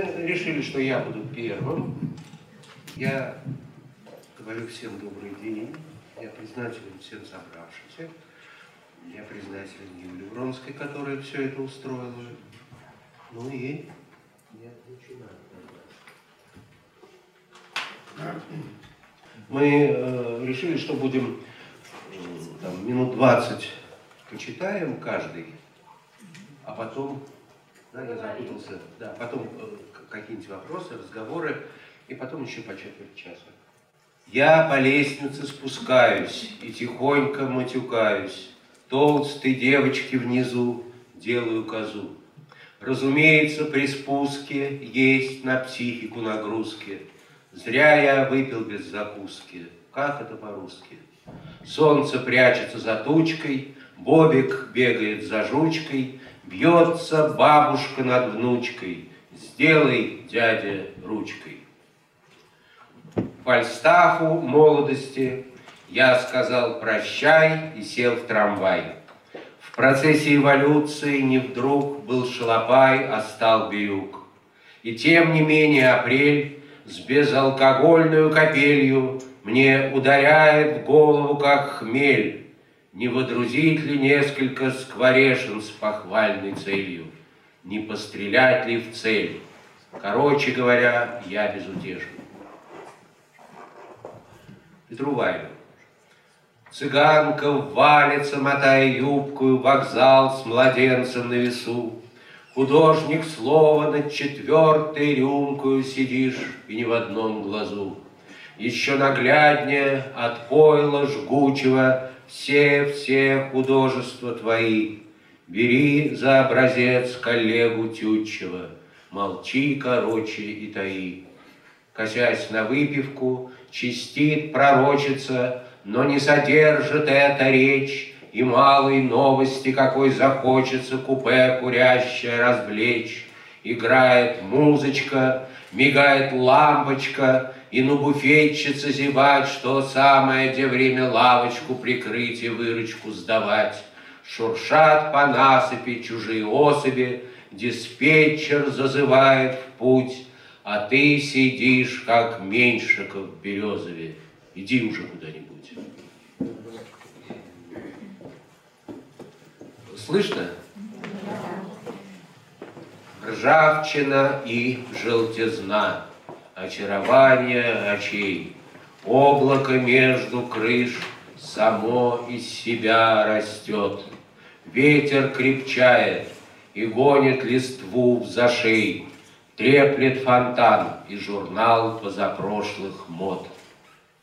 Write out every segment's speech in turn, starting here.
решили, что я буду первым. Я говорю всем добрый день. Я признателен всем собравшимся. Я признателен Юлии Вронской, которая все это устроила. Ну и я начинаю. Мы э, решили, что будем э, там, минут 20 почитаем каждый, а потом, да, я запутался, да, потом э, какие-нибудь вопросы, разговоры, и потом еще по четверть часа. Я по лестнице спускаюсь и тихонько матюкаюсь. Толстой девочки внизу делаю козу. Разумеется, при спуске есть на психику нагрузки. Зря я выпил без закуски. Как это по-русски? Солнце прячется за тучкой, Бобик бегает за жучкой, Бьется бабушка над внучкой. Сделай, дядя, ручкой. Фальстафу молодости я сказал прощай и сел в трамвай. В процессе эволюции не вдруг был шалопай, а стал бирюк. И тем не менее апрель с безалкогольную капелью мне ударяет в голову, как хмель, не водрузить ли несколько скворешин с похвальной целью, не пострелять ли в цель. Короче говоря, я безутешен. Петрувайло. Цыганка валится, мотая юбку, вокзал с младенцем на весу. Художник слова над четвертой рюмкою сидишь, и ни в одном глазу. Еще нагляднее от пойла жгучего все-все художества твои. Бери за образец коллегу Тютчева, молчи, короче, и таи. Косясь на выпивку, чистит пророчица, но не содержит эта речь и малой новости, какой захочется купе курящее развлечь. Играет музычка, мигает лампочка, и на буфетчице зевать, что самое, где время лавочку прикрыть и выручку сдавать. Шуршат по насыпи чужие особи, диспетчер зазывает в путь, а ты сидишь, как Меньшиков в Березове. Иди уже куда-нибудь. Слышно? Ржавчина и желтизна, очарование очей, облако между крыш само из себя растет. Ветер крепчает и гонит листву в зашей, треплет фонтан и журнал позапрошлых мод.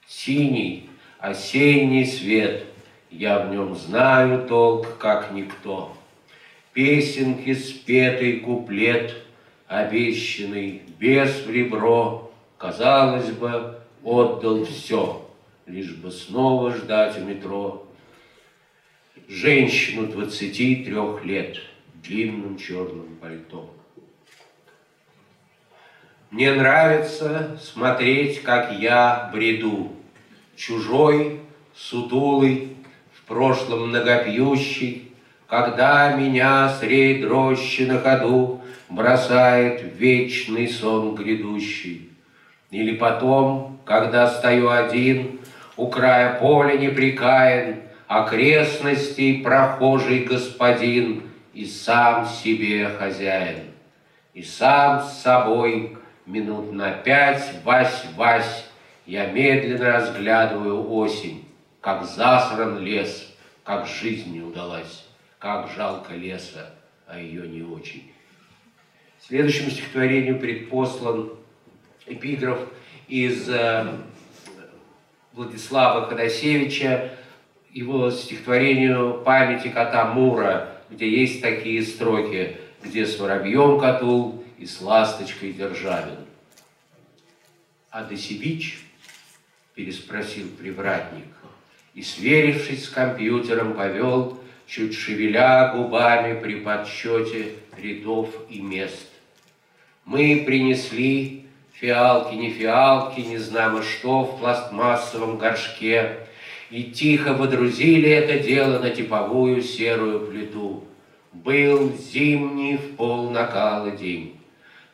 Синий осенний свет — я в нем знаю толк, как никто. Песенки спетый куплет, обещанный без в ребро, Казалось бы, отдал все, лишь бы снова ждать у метро. Женщину двадцати трех лет в длинном черном пальто. Мне нравится смотреть, как я бреду, Чужой, сутулый, в прошлом многопьющий, когда меня средь рощи на ходу бросает вечный сон грядущий. Или потом, когда стою один, у края поля неприкаян, окрестностей прохожий господин и сам себе хозяин. И сам с собой минут на пять, вась-вась, я медленно разглядываю осень, как засран лес, как жизнь не удалась, как жалко леса, а ее не очень. Следующему стихотворению предпослан эпиграф из э, Владислава Ходосевича, его стихотворению «Памяти кота Мура», где есть такие строки, где с воробьем катул и с ласточкой державин. «А Досевич?» – переспросил привратник и, сверившись с компьютером, повел, чуть шевеля губами при подсчете рядов и мест. Мы принесли фиалки, не фиалки, не знамо что в пластмассовом горшке, и тихо водрузили это дело на типовую серую плиту. Был зимний в пол накала день.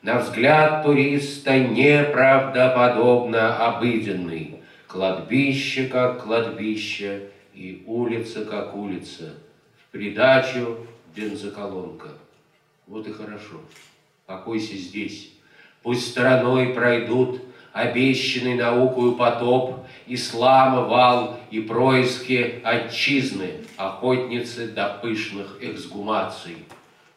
на взгляд туриста неправдоподобно обыденный. Кладбище как кладбище и улица как улица. В придачу бензоколонка. Вот и хорошо. Покойся здесь. Пусть стороной пройдут обещанный наукою потоп, ислама вал и происки отчизны, охотницы до пышных эксгумаций.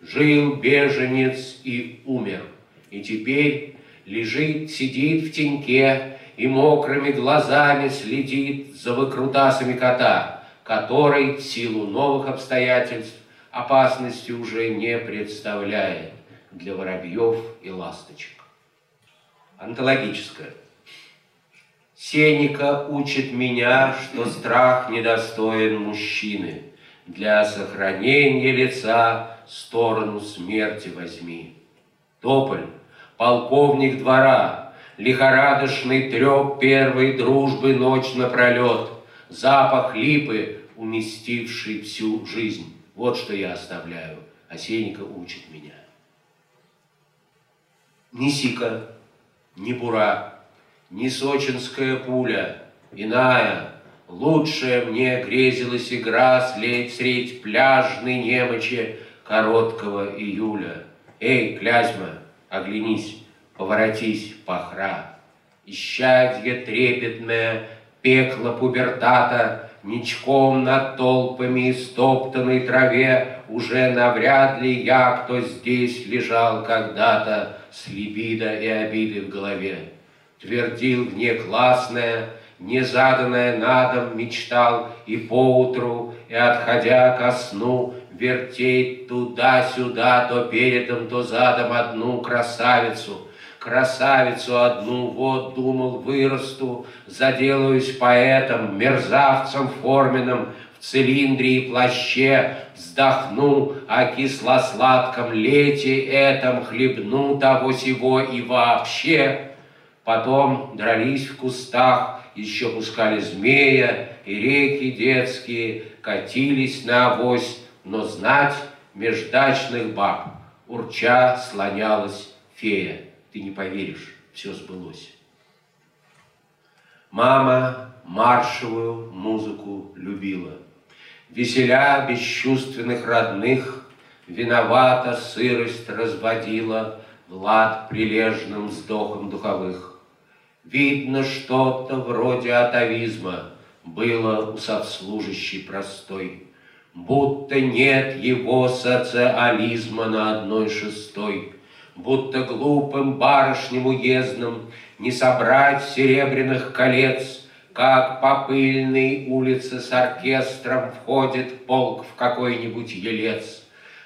Жил беженец и умер, и теперь лежит, сидит в теньке и мокрыми глазами следит за выкрутасами кота, который в силу новых обстоятельств опасности уже не представляет для воробьев и ласточек. Антологическое. Сеника учит меня, что страх недостоин мужчины. Для сохранения лица сторону смерти возьми. Тополь, полковник двора, лихорадочный треп первой дружбы ночь напролет, запах липы, уместивший всю жизнь. Вот что я оставляю, а учит меня. Ни сика, ни бура, ни сочинская пуля, иная, лучшая мне грезилась игра слеть средь пляжной немочи короткого июля. Эй, Клязьма, оглянись, поворотись, похра. Исчадье трепетное, пекло пубертата, Ничком над толпами стоптанной траве Уже навряд ли я, кто здесь лежал когда-то С либидо и обиды в голове. Твердил внеклассное, незаданное на дом мечтал И поутру, и отходя ко сну, Вертеть туда-сюда, то передом, то задом одну красавицу — Красавицу одну, вот, думал, вырасту, Заделаюсь поэтом, мерзавцем форменным, цилиндре и плаще вздохну О кисло-сладком лете этом, Хлебну того сего и вообще. Потом дрались в кустах, еще пускали змея, И реки детские катились на авось, Но знать междачных баб урча слонялась фея. Ты не поверишь, все сбылось. Мама маршевую музыку любила. Веселя бесчувственных родных, Виновата сырость разводила Влад прилежным вздохом духовых. Видно, что-то вроде атовизма Было у совслужащей простой, Будто нет его социализма на одной шестой — будто глупым барышням уездным не собрать серебряных колец, как по пыльной улице с оркестром входит полк в какой-нибудь елец.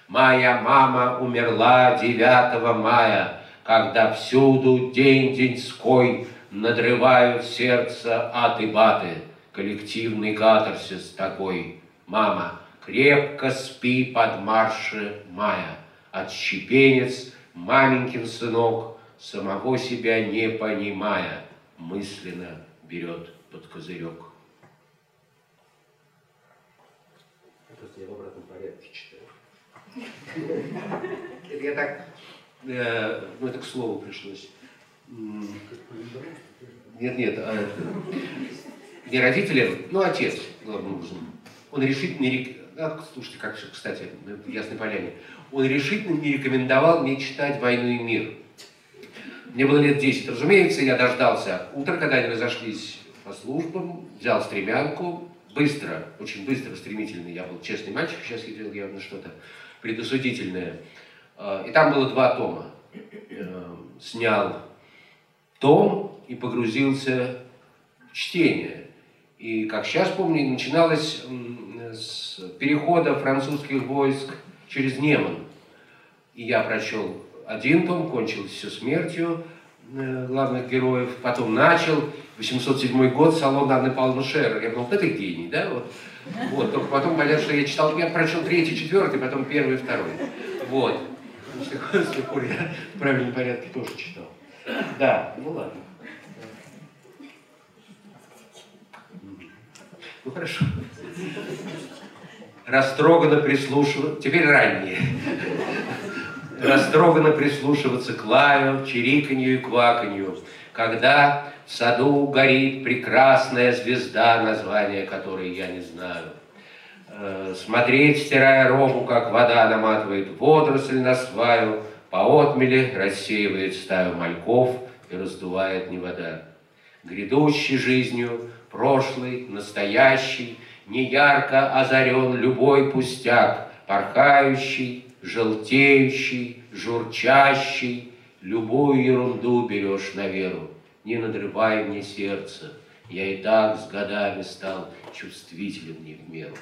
Моя мама умерла 9 мая, когда всюду день-деньской надрывают сердце аты-баты, коллективный катарсис такой. Мама, крепко спи под марше мая, отщепенец маменькин сынок, самого себя не понимая, мысленно берет под козырек. Просто я в обратном порядке читаю. Я так, э, ну это к слову пришлось. Нет, нет, а, не родители, ну отец, главным образом. Он решительно, а, слушайте, как, кстати, в Ясной Поляне, он решительно не рекомендовал мне читать «Войну и мир». Мне было лет 10. Разумеется, я дождался утра, когда они разошлись по службам, взял стремянку, быстро, очень быстро, стремительно. Я был честный мальчик, сейчас делал явно что-то предосудительное. А, и там было два тома. Э, снял том и погрузился в чтение. И, как сейчас помню, начиналось с перехода французских войск через Неман. И я прочел один том, кончилось все смертью главных героев, потом начал, 807 год, салон Анны Павловны Шерер. Я думал, это гений, да? Вот. вот. Только потом понятно, что я читал, я прочел третий, четвертый, потом первый, второй. Вот. С тех пор я в правильном порядке тоже читал. Да, ну ладно. Ну хорошо растроганно прислушивал, теперь ранние, растроганно прислушиваться к лаю, чириканью и кваканью, когда в саду горит прекрасная звезда, название которой я не знаю. Э, смотреть, стирая робу, как вода наматывает водоросль на сваю, по отмели рассеивает стаю мальков и раздувает не вода. Грядущий жизнью, прошлый, настоящий, неярко озарен любой пустяк, порхающий, желтеющий, журчащий, любую ерунду берешь на веру. Не надрывай мне сердце, я и так с годами стал чувствителен не в меру.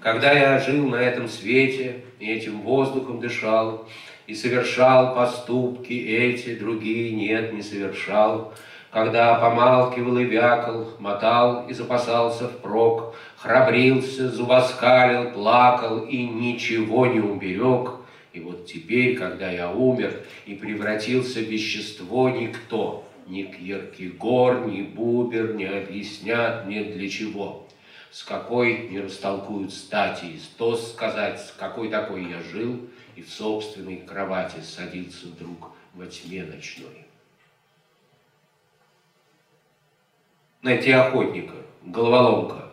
Когда я жил на этом свете и этим воздухом дышал, и совершал поступки эти, другие нет, не совершал, когда помалкивал и вякал, мотал и запасался впрок, храбрился, зубоскалил, плакал и ничего не уберег. И вот теперь, когда я умер и превратился в вещество, никто, ни Киркегор, ни Бубер не объяснят мне для чего. С какой не растолкуют стати, то сказать, с какой такой я жил, и в собственной кровати садился вдруг во тьме ночной. найти охотника, головоломка.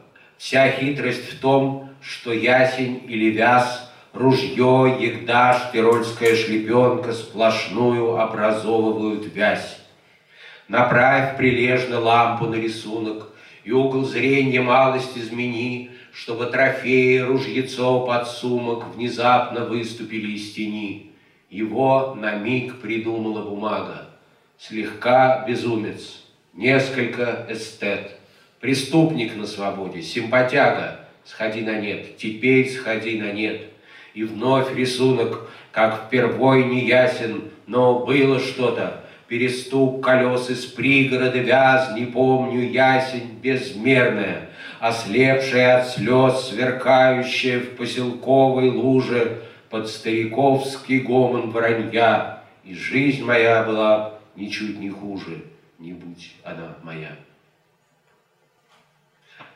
Вся хитрость в том, что ясень или вяз, ружье, ягдаш, тирольская шлепенка сплошную образовывают вязь. Направь прилежно лампу на рисунок, и угол зрения малость измени, чтобы трофеи ружьецо под сумок внезапно выступили из тени. Его на миг придумала бумага. Слегка безумец, несколько эстет, преступник на свободе, симпатяга, сходи на нет, теперь сходи на нет. И вновь рисунок, как впервой не ясен, но было что-то, перестук колес из пригорода вяз, не помню, ясень безмерная, ослепшая от слез, сверкающая в поселковой луже под стариковский гомон вранья, и жизнь моя была ничуть не хуже не будь она моя.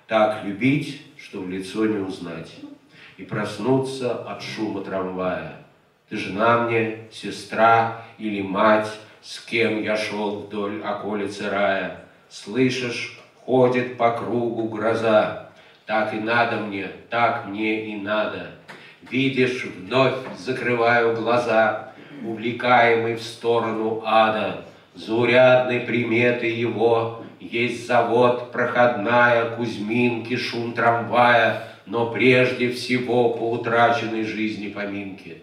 Так любить, что в лицо не узнать, и проснуться от шума трамвая. Ты жена мне, сестра или мать, с кем я шел вдоль околицы рая. Слышишь, ходит по кругу гроза, так и надо мне, так мне и надо. Видишь, вновь закрываю глаза, увлекаемый в сторону ада. Заурядной приметы его есть завод, проходная, Кузьминки, шум трамвая, но прежде всего по утраченной жизни поминки.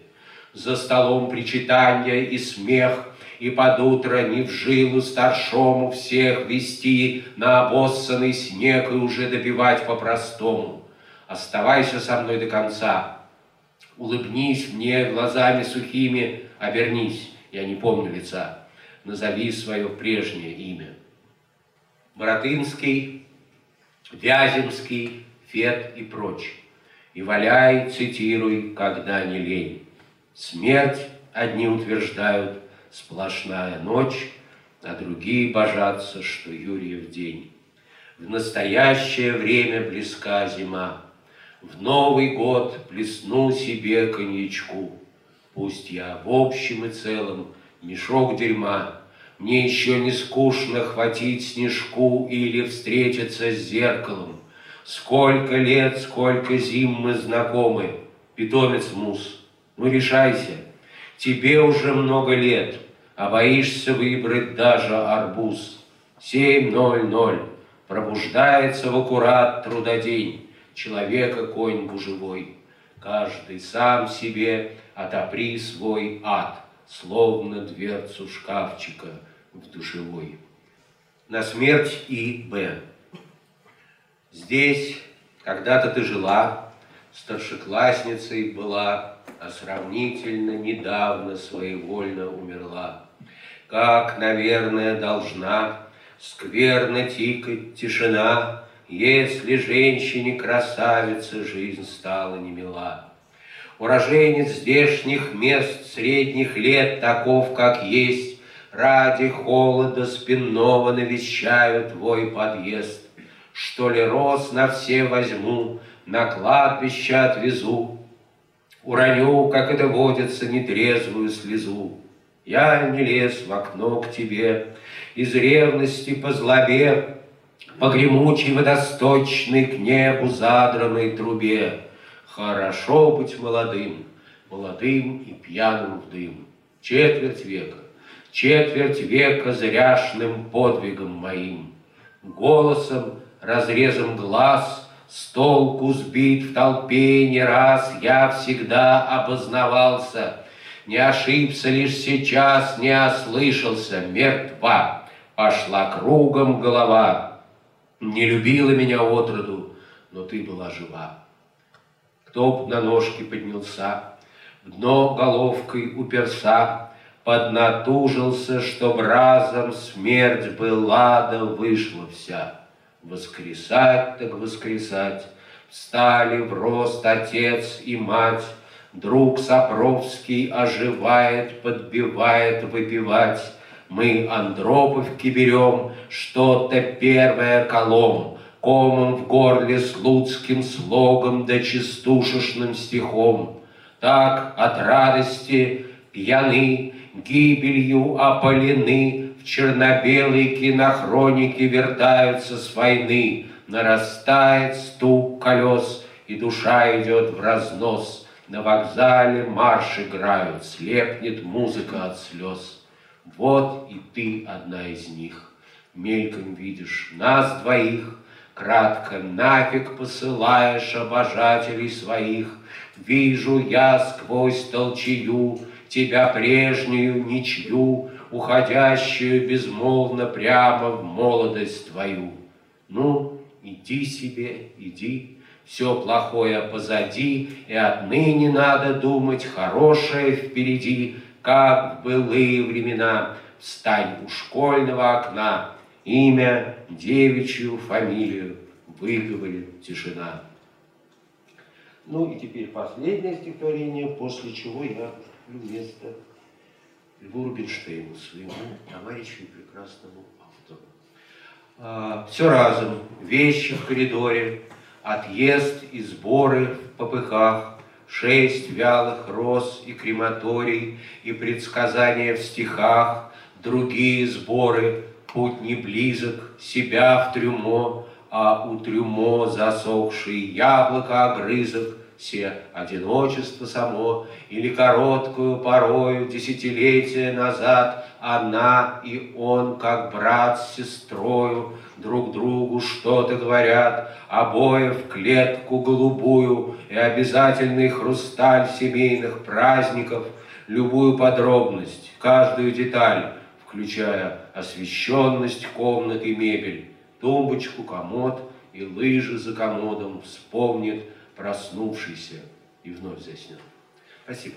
За столом причитания и смех, и под утро не в жилу старшому всех вести на обоссанный снег и уже добивать по-простому. Оставайся со мной до конца. Улыбнись мне глазами сухими, обернись, я не помню лица назови свое прежнее имя. Боротынский, Вяземский, Фет и прочь. И валяй, цитируй, когда не лень. Смерть, одни утверждают, сплошная ночь, а другие божатся, что Юрьев день. В настоящее время близка зима. В Новый год плесну себе коньячку. Пусть я в общем и целом мешок дерьма. Мне еще не скучно хватить снежку или встретиться с зеркалом. Сколько лет, сколько зим мы знакомы, питомец мус. Ну решайся, тебе уже много лет, а боишься выбрать даже арбуз. Семь ноль ноль. Пробуждается в аккурат трудодень, Человека конь бужевой. Каждый сам себе отопри свой ад словно дверцу шкафчика в душевой. На смерть И. Б. Здесь когда-то ты жила, старшеклассницей была, а сравнительно недавно своевольно умерла. Как, наверное, должна скверно тикать тишина, если женщине красавица жизнь стала немила. Уроженец здешних мест средних лет, таков, как есть, Ради холода спинного навещаю твой подъезд. Что ли роз на все возьму, на кладбище отвезу. Уроню, как это водится, нетрезвую слезу. Я не лез в окно к тебе, из ревности по злобе, По гремучей водосточной к небу задранной трубе. Хорошо быть молодым, молодым и пьяным в дым. Четверть века, четверть века зряшным подвигом моим. Голосом, разрезом глаз, с толку сбит в толпе не раз, Я всегда обознавался, не ошибся лишь сейчас, не ослышался, мертва, пошла кругом голова. Не любила меня отроду, но ты была жива. Кто на ножки поднялся, в дно головкой уперся, Поднатужился, чтоб разом смерть была да вышла вся. Воскресать так воскресать, встали в рост отец и мать, Друг Сапровский оживает, подбивает выпивать. Мы Андроповки берем, что-то первое колом, Комом в горле слуцким слогом да частушечным стихом. Так от радости пьяны, гибелью опалены, В черно-белой кинохронике вертаются с войны, Нарастает стук колес, и душа идет в разнос. На вокзале марш играют, слепнет музыка от слез. Вот и ты одна из них. Мельком видишь нас двоих, Кратко нафиг посылаешь обожателей своих. Вижу я сквозь толчью Тебя прежнюю ничью, Уходящую безмолвно прямо в молодость твою. Ну, иди себе, иди, все плохое позади, И отныне надо думать хорошее впереди, Как в былые времена. Встань у школьного окна, Имя, девичью фамилию выговорит тишина. Ну и теперь последнее стихотворение, после чего я уступлю место Льву Рубинштейну, своему товарищу и прекрасному автору. А, все разом, вещи в коридоре, отъезд и сборы в попыхах, шесть вялых роз и крематорий, и предсказания в стихах, другие сборы, путь не близок, себя в трюмо, а у трюмо засохший яблоко огрызок, все одиночество само, или короткую порою десятилетия назад она и он, как брат с сестрою, друг другу что-то говорят, обои в клетку голубую и обязательный хрусталь семейных праздников, любую подробность, каждую деталь, включая освещенность комнат и мебель, тумбочку, комод и лыжи за комодом, вспомнит проснувшийся и вновь заснет. Спасибо.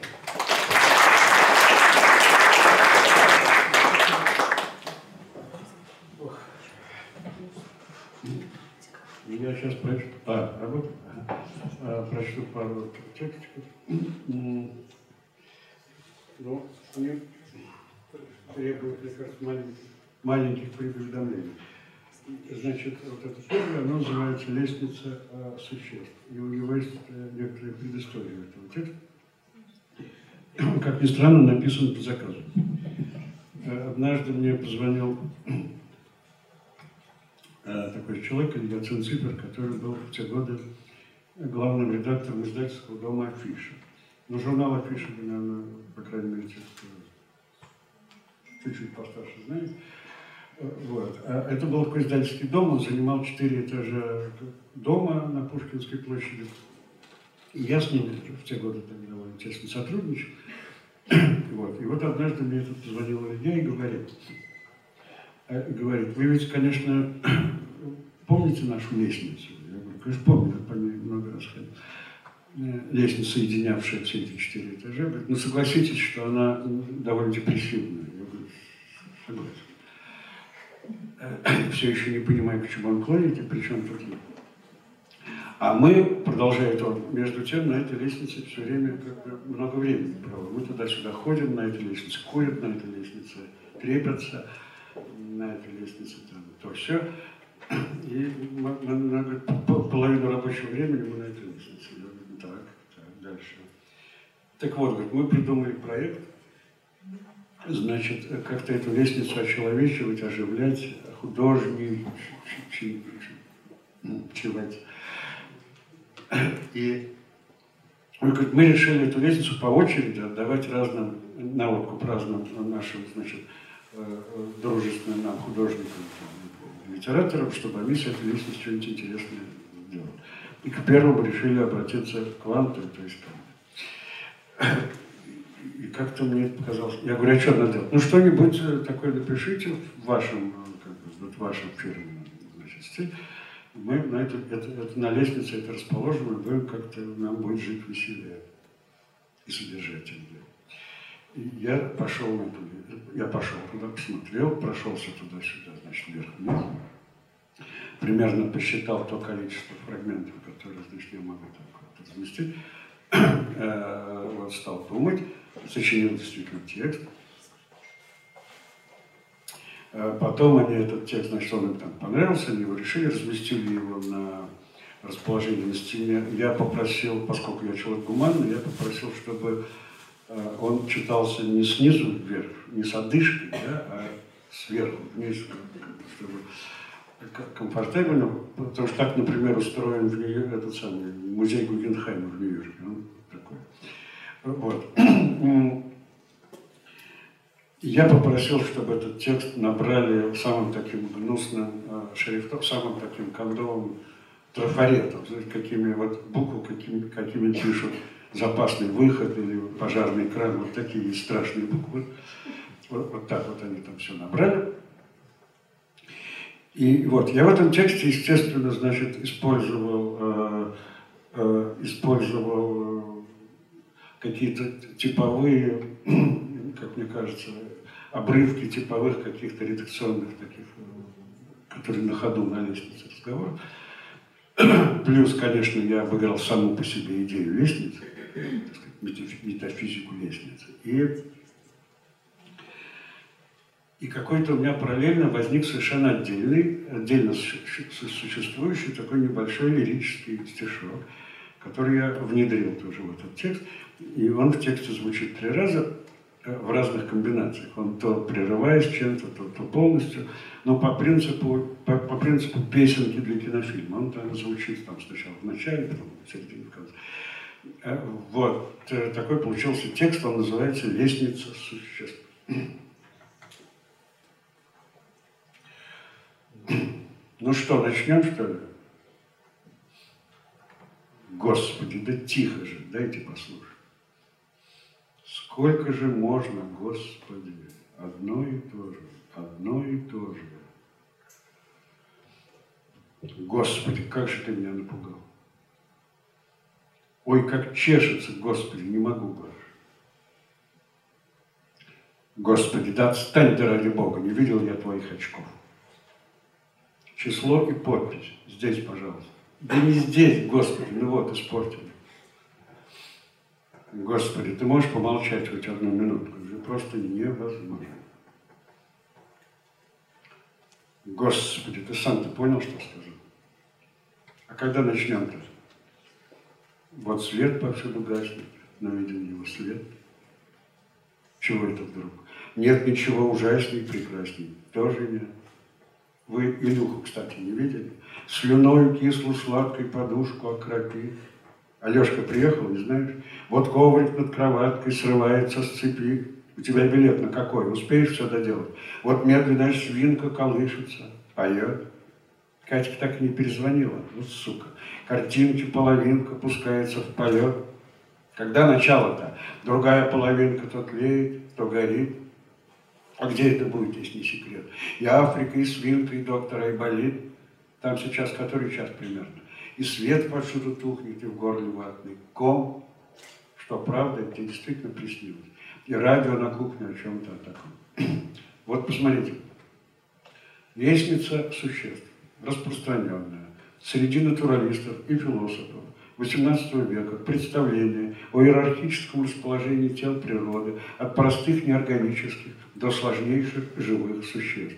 Я сейчас прочту, а, работаю? А, прочту пару текстиков. Ну, они требуют, мне кажется, маленьких, маленьких предуведомлений. Значит, вот это первое, оно называется «Лестница э, существ». И у него есть э, некоторые предыстория этого текста. Как ни странно, написан по заказу. Э, однажды мне позвонил э, такой человек, Илья Цинципер, который был в те годы главным редактором издательского дома «Афиша». Ну, журнал «Афиша», наверное, по крайней мере, чуть-чуть постарше знает. Вот. А это был издательский дом, он занимал четыре этажа дома на Пушкинской площади. И я с ним в те годы так довольно тесно сотрудничал. Вот. И вот однажды мне тут позвонил Илья и говорит, э, говорит, вы ведь, конечно, помните нашу лестницу? Я говорю, конечно, помню, я по ней много раз ходил. Э, лестница, соединявшая все эти четыре этажа. Говорит, ну согласитесь, что она довольно депрессивная. Я говорю, согласен. Э, все еще не понимаю, к чему он клонит и при чем тут я. А мы, продолжает он, между тем на этой лестнице все время как бы много времени проводим. Мы туда-сюда ходим на этой лестнице, ходят на этой лестнице, крепятся на этой лестнице, там, то все. И мы, мы, мы, половину рабочего времени мы на этой лестнице. Я говорю, так, так, дальше. Так вот, говорит, мы придумали проект, значит, как-то эту лестницу очеловечивать, оживлять, художничать. И он говорит, мы решили эту лестницу по очереди отдавать разным, наводку разным нашим, значит, э, дружественным нам художникам, литераторам, чтобы они с этой лестницей что-нибудь интересное делали. И к первому решили обратиться к вам, то есть. И как-то мне показалось, я говорю, а что надо делать? Ну что-нибудь э, такое напишите в вашем, как бы, вот в вашем фирменном значит, мы на, это, это, это, на лестнице это расположим, и будем как-то, нам будет жить веселее и содержательнее. И я пошел на туда, я пошел туда, посмотрел, прошелся туда-сюда, значит, вверх-вниз. Примерно посчитал то количество фрагментов, которые, значит, я могу там разместить. Э, вот стал думать, сочинил действительно текст – потом они этот текст, значит, он им там понравился, они его решили, разместили его на расположение на стене. Я попросил, поскольку я человек гуманный, я попросил, чтобы э, он читался не снизу вверх, не с одышкой, да, а сверху вниз, чтобы комфортабельно, потому что так, например, устроен в Нью этот самый музей Гугенхайма в Нью-Йорке. Он такой. Вот. Я попросил, чтобы этот текст набрали самым таким гнусным э, шрифтом, самым таким кондовым трафаретом, знаете, какими вот буквы, какими, какими пишут запасный выход или пожарный кран, вот такие страшные буквы. Вот, вот так вот они там все набрали. И вот, я в этом тексте, естественно, значит, использовал, э, э, использовал э, какие-то типовые, как мне кажется, обрывки типовых каких-то редакционных таких, э, которые на ходу на лестнице разговора. Плюс, конечно, я обыграл саму по себе идею лестницы, метафизику лестницы. И, и какой-то у меня параллельно возник совершенно отдельный, отдельно существующий такой небольшой лирический стишок, который я внедрил тоже в этот текст. И он в тексте звучит три раза в разных комбинациях. Он то прерываясь чем-то, то, то полностью. Но по принципу, по, по принципу песенки для кинофильма. Он там звучит там сначала в начале, потом в середине, в конце. Э, вот. Э, такой получился текст, он называется «Лестница существ». Ну что, начнем, что ли? Господи, да тихо же, дайте послушать. Сколько же можно, Господи, одно и то же, одно и то же. Господи, как же ты меня напугал. Ой, как чешется, Господи, не могу больше. Господи, да отстань ты ради Бога, не видел я твоих очков. Число и подпись. Здесь, пожалуйста. Да не здесь, Господи, ну вот, испортили. Господи, ты можешь помолчать хоть одну минутку? Это просто невозможно. Господи, ты сам ты понял, что сказал? А когда начнем-то? Вот свет повсюду гаснет, но виден его свет. Чего это вдруг? Нет ничего ужасней и прекрасней. Тоже нет. Вы Илюху, кстати, не видели? Слюною кислую сладкой подушку окропив, Алешка приехал, не знаешь? Вот коврик над кроваткой срывается с цепи. У тебя билет на какой? Успеешь все доделать? Вот медленная свинка колышется, поет. Катька так и не перезвонила. Вот сука. Картинки половинка пускается в полет. Когда начало-то? Другая половинка то тлеет, то горит. А где это будет, если не секрет? И Африка, и свинка, и доктор Айболит. Там сейчас который час примерно? И свет повсюду тухнет, и в горле ватный ком, что правда, тебе действительно приснилось. И радио на кухне о чем-то таком. Вот посмотрите. Лестница существ, распространенная, среди натуралистов и философов XVIII века представление о иерархическом расположении тел природы от простых неорганических до сложнейших живых существ.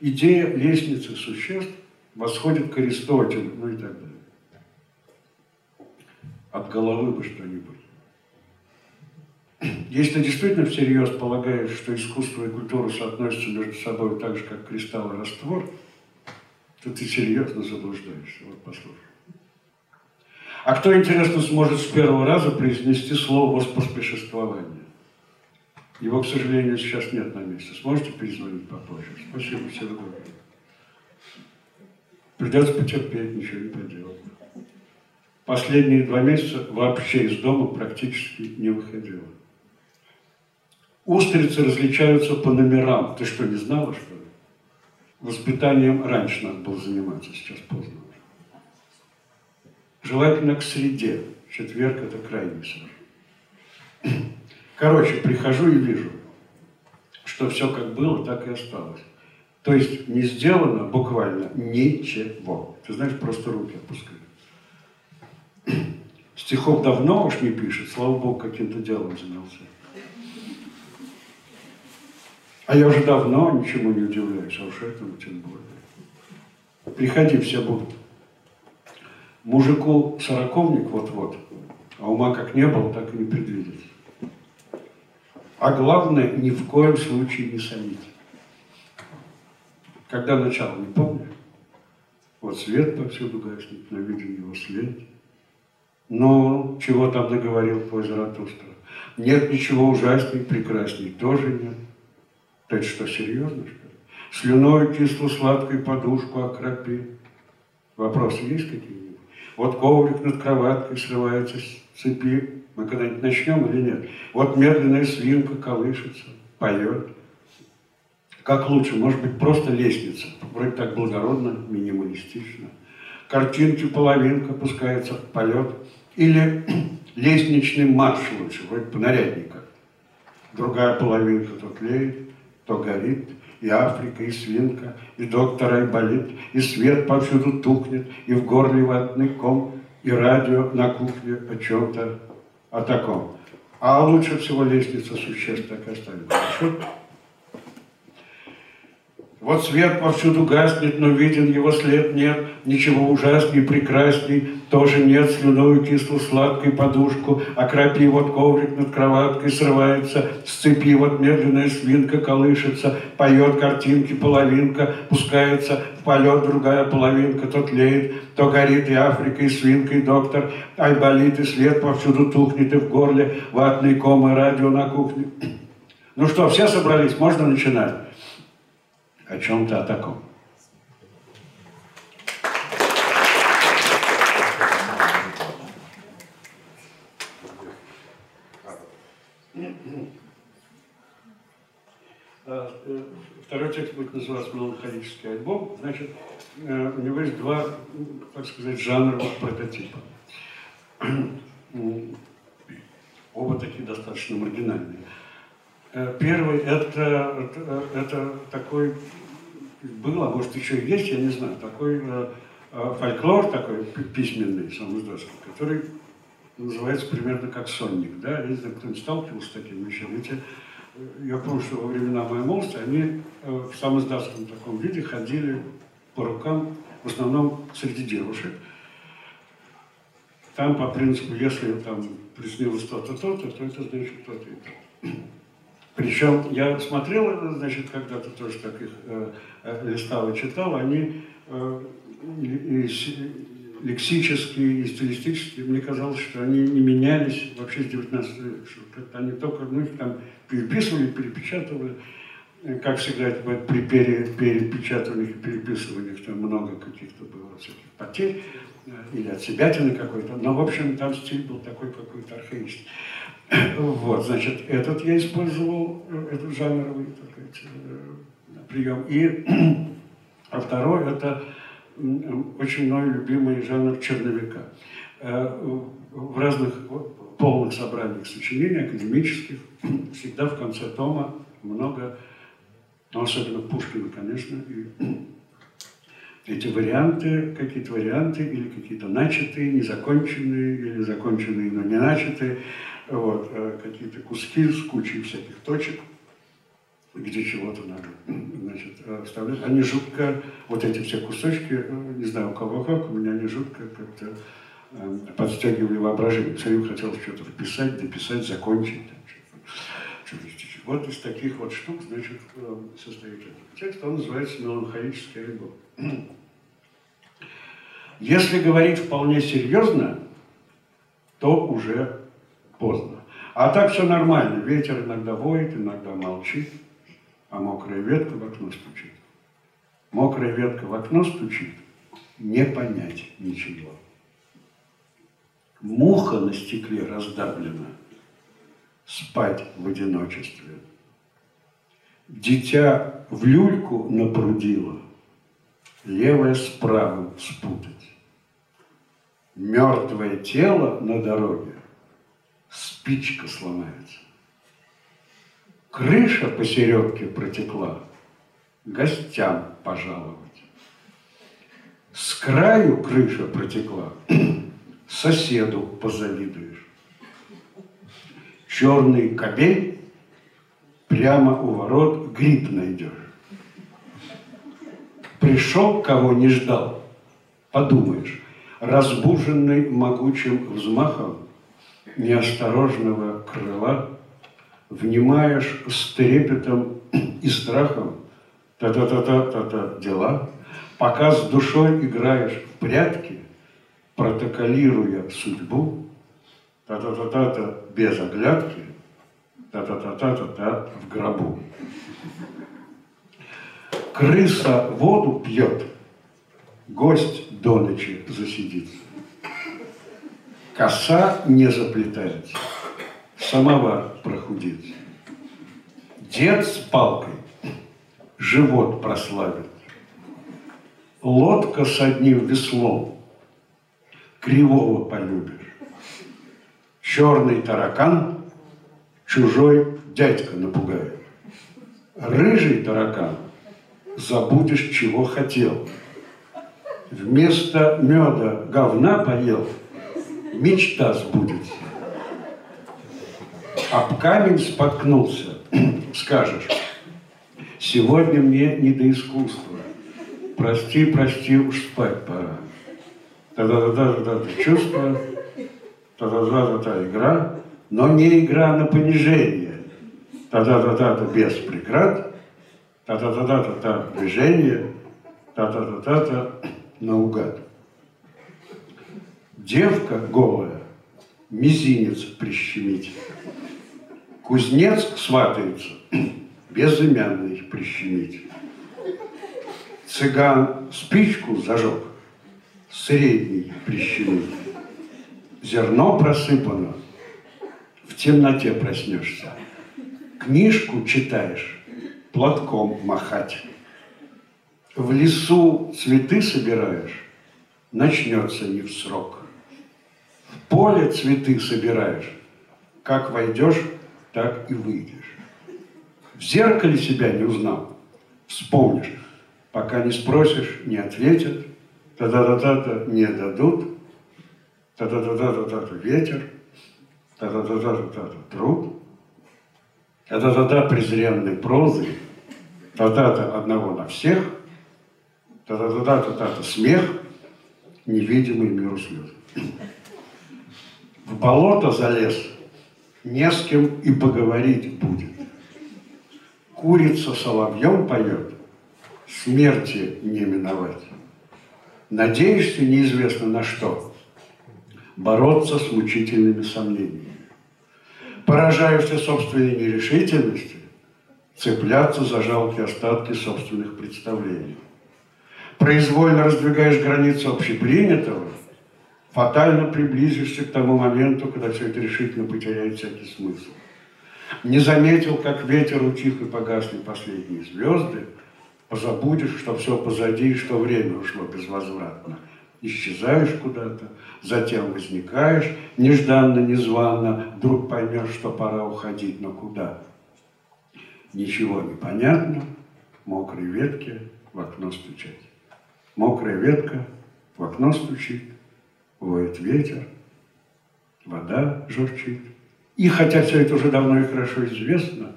Идея лестницы существ восходит к Аристотелю, ну и так далее. От головы бы что-нибудь. если ты действительно всерьез полагаешь, что искусство и культура соотносятся между собой так же, как кристалл и раствор, то ты серьезно заблуждаешься. Вот послушай. А кто, интересно, сможет с первого раза произнести слово «воспоспешествование»? Его, к сожалению, сейчас нет на месте. Сможете перезвонить попозже? Спасибо, всего. Придется потерпеть, ничего не поделать. Последние два месяца вообще из дома практически не выходила. Устрицы различаются по номерам. Ты что, не знала, что ли? Воспитанием раньше надо было заниматься, сейчас поздно Желательно к среде. Четверг – это крайний срок. Короче, прихожу и вижу, что все как было, так и осталось. То есть не сделано буквально ничего. Ты знаешь, просто руки опускают. Стихов давно уж не пишет, слава богу, каким-то делом занялся. А я уже давно ничему не удивляюсь, а уж этому тем более. Приходи, все будут. Мужику сороковник вот-вот, а ума как не было, так и не предвидит. А главное, ни в коем случае не солить. Когда начало, не помню. Вот свет повсюду гаснет, но виден его след. Но чего там наговорил твой Заратустра? Нет ничего ужасней, прекрасней тоже нет. Это что, серьезно, что ли? Слюной кисло-сладкой подушку окропи. Вопросы есть какие-нибудь? Вот коврик над кроваткой срывается с цепи. Мы когда-нибудь начнем или нет? Вот медленная свинка колышется, поет. Как лучше? Может быть, просто лестница. Вроде так благородно, минималистично. Картинки половинка пускается в полет. Или лестничный марш лучше, вроде понарядника. Другая половинка то тлеет, то горит, и Африка, и свинка, и доктор Айболит, и свет повсюду тухнет, и в горле ватный ком, и радио на кухне о чем-то, о таком. А лучше всего лестница существ так оставить. Хорошо? Вот свет повсюду гаснет, но виден его след. Нет, ничего ужасней, прекрасней, тоже нет, слюною кислу сладкой подушку, окропи вот коврик над кроваткой срывается, с цепи вот медленная свинка колышется, поет картинки половинка, пускается. В полет другая половинка, то тлеет, то горит и Африка, и свинка, и доктор, ай болит, и свет повсюду тухнет, и в горле ватные комы, радио на кухне. Ну что, все собрались, можно начинать? О чем-то о таком. Э, второй текст будет называться «Меланхолический альбом». Значит, э, у него есть два, так сказать, жанровых прототипа. Оба такие достаточно маргинальные. Э, первый это, это такой был, а может еще и есть, я не знаю, такой э, э, фольклор такой письменный, самоздатский, который называется примерно как сонник, да, если кто-нибудь сталкивался с таким вещами, эти, я помню, что во времена моей молодости они э, в самоздатском таком виде ходили по рукам, в основном среди девушек. Там по принципу, если там приснилось то-то, то-то, то это значит то-то и то. Причем я смотрел, значит, когда-то тоже так их э, э листал и читал, они э, и, и и стилистически, мне казалось, что они не менялись вообще с 19 века, что как-то они только, ну, их там переписывали, перепечатывали, как всегда это бывает при пере, перепечатываниях и переписываниях, там много каких-то было всяких потерь, э, или от себя какой-то, но, в общем, там стиль был такой какой-то архаический. Вот, значит, этот я использовал, э, этот жанровый так сказать, э, прием. И а второй это очень мной любимый жанр черновика. Э, в разных полных собраниях сочинений, академических, всегда в конце тома много, ну, особенно Пушкина, конечно, и эти варианты, какие-то варианты, или какие-то начатые, незаконченные, или законченные, но не начатые, вот, э, какие-то куски с кучей всяких точек, где чего-то надо значит, э, вставлять. Они жутко, вот эти все кусочки, э, не знаю у кого как, у меня они жутко как-то подстегивали воображение. Все время хотелось что-то вписать, дописать, закончить. вот из таких вот штук, значит, э, состоит этот текст. Он называется «Меланхолическая любовь». Если говорить вполне серьезно, то уже поздно. А так все нормально. Ветер иногда воет, иногда молчит, а мокрая ветка в окно стучит. Мокрая ветка в окно стучит, не понять ничего. Муха на стекле раздавлена, спать в одиночестве. Дитя в люльку напрудило, левое с правым спутать. Мертвое тело на дороге, спичка сломается. Крыша посередке протекла, гостям пожаловать. С краю крыша протекла, соседу позавидуешь. Черный кобель прямо у ворот гриб найдешь. Пришел, кого не ждал, подумаешь, разбуженный могучим взмахом неосторожного крыла, внимаешь с трепетом и страхом та-та-та-та-та-та дела, пока с душой играешь в прятки, протоколируя судьбу, та-та-та-та-та без оглядки, та-та-та-та-та-та в гробу. Крыса воду пьет, гость до ночи засидится. Коса не заплетается, самовар прохудится. Дед с палкой живот прославит. Лодка с одним веслом кривого полюбишь. Черный таракан чужой дядька напугает. Рыжий таракан забудешь, чего хотел. Вместо меда говна поел, мечта сбудется. Об камень споткнулся, скажешь, сегодня мне не до искусства. Прости, прости, уж спать пора. Та-да-да-да-да чувство, та-да-да-да-да игра, но не игра на понижение. Та-да-да-да-да без преград, та-да-да-да-да движение, та-да-да-да-да наугад. Девка голая, мизинец прищемить. Кузнец сватается, безымянный прищемить. Цыган спичку зажег, средний прищемить. Зерно просыпано, в темноте проснешься. Книжку читаешь, платком махать. В лесу цветы собираешь, начнется не в срок. В поле цветы собираешь, как войдешь, так и выйдешь. В зеркале себя не узнал, вспомнишь, пока не спросишь, не ответят, та-да-да-да-да не дадут, та-да-да-да-да-да ветер, та-да-да-да-да-да труд, та-да-да-да презренной прозы, та-да-да одного на всех, та-да-да-да-да-да смех, невидимый миру слез. В болото залез, не с кем и поговорить будет. Курица соловьем поет, смерти не миновать. Надеешься неизвестно на что, бороться с мучительными сомнениями. Поражаешься собственной нерешительности, цепляться за жалкие остатки собственных представлений. Произвольно раздвигаешь границы общепринятого, фатально приблизишься к тому моменту, когда все это решительно потеряет всякий смысл. Не заметил, как ветер утих и погасли последние звезды, позабудешь, что все позади, и что время ушло безвозвратно. Исчезаешь куда-то, затем возникаешь, нежданно-незванно, вдруг поймешь, что пора уходить, но куда? Ничего не понятно, мокрые ветки в окно стучать. Мокрая ветка в окно стучит, воет ветер, вода журчит. И хотя все это уже давно и хорошо известно,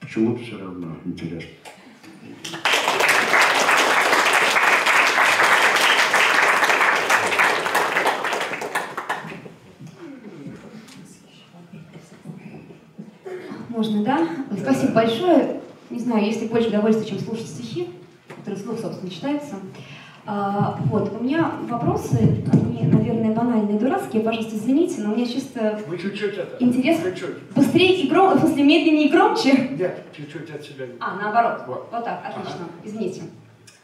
почему-то все равно интересно. Можно, да? Спасибо большое. Не знаю, если больше удовольствия, чем слушать стихи, которые вслух, собственно, читаются. А, вот, у меня вопросы, они, наверное, банальные, дурацкие, пожалуйста, извините, но у меня чисто Вы чуть-чуть это... Интерес? Чуть-чуть. быстрее и громче, смысле, медленнее и громче. Нет, чуть-чуть от себя. А, наоборот. Вот. Вот так, отлично. Извините.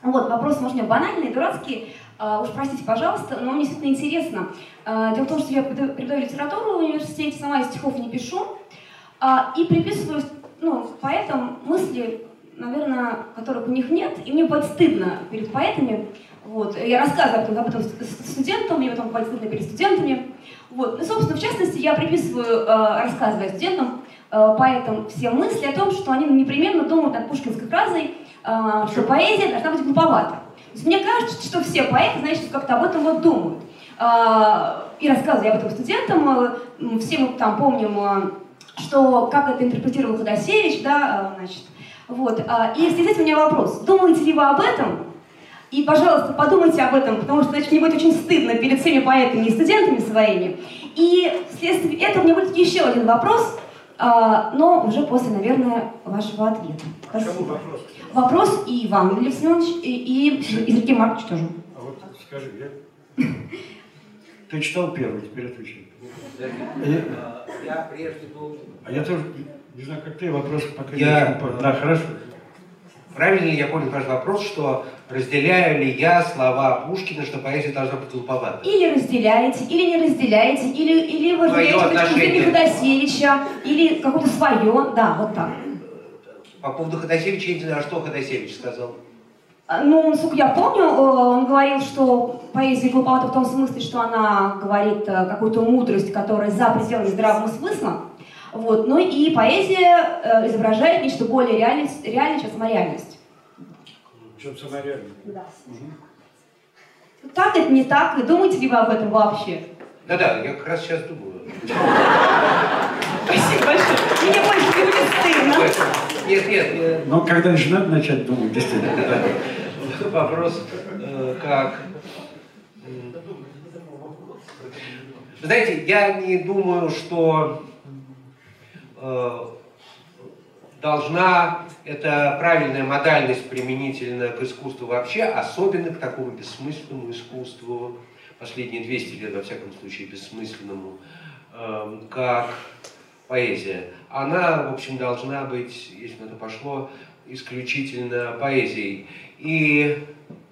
Вот, вопрос, может, банальный, дурацкий. А, уж простите, пожалуйста, но мне действительно интересно. А, дело в том, что я преподаю литературу в университете, сама из стихов не пишу. А, и приписываю ну, поэтам мысли, наверное, которых у них нет. И мне бывает стыдно перед поэтами. Вот. Я рассказываю об этом, студентам, мне потом стыдно перед студентами. Вот. Ну, собственно, в частности, я приписываю, э, рассказывая студентам, э, поэтам все мысли о том, что они непременно думают над пушкинской фразой, э, что поэзия должна быть глуповата. То есть мне кажется, что все поэты, значит, как-то об этом вот думают. И рассказываю я об этом студентам, все мы там помним, что, как это интерпретировал Ходосевич, да, значит, вот. И в связи с этим у меня вопрос. Думаете ли вы об этом? И, пожалуйста, подумайте об этом, потому что иначе мне будет очень стыдно перед всеми поэтами и студентами своими. И вследствие этого мне будет еще один вопрос, а, но уже после, наверное, вашего ответа. А Спасибо. вопрос? Вопрос и вам, Лев Семенович, и, и, и Сергей Маркович тоже. А вот скажи, я... Ты читал первый, теперь отвечай. Я прежде был... А я тоже не знаю, как ты, вопрос пока Я- не понял. Да, хорошо. Правильно ли я понял ваш вопрос, что разделяю ли я слова Пушкина, что поэзия должна быть глуповатой? Или разделяете, или не разделяете, или, или вы разделяете точку зрения. Ходосевича, или какое-то свое, да, вот так. По поводу Ходосевича, я не знаю, что Ходосевич сказал. А, Ну, насколько я помню, э, он говорил, что поэзия глуповата в том смысле, что она говорит э, какую-то мудрость, которая за пределами здравого смысла. Вот. Ну и поэзия э, изображает нечто более реальное, реальное чем сама реальность. Чем самореально. Да. Так это не так, и думаете ли вы об этом вообще? Да-да, я как раз сейчас думаю. Спасибо большое. Мне больше не будет стыдно. Нет, нет, нет. Но когда же надо начать думать, действительно. да. Вопрос, э, как... знаете, я не думаю, что э, должна эта правильная модальность применительно к искусству вообще, особенно к такому бессмысленному искусству, последние 200 лет, во всяком случае, бессмысленному, э, как поэзия. Она, в общем, должна быть, если на это пошло, исключительно поэзией. И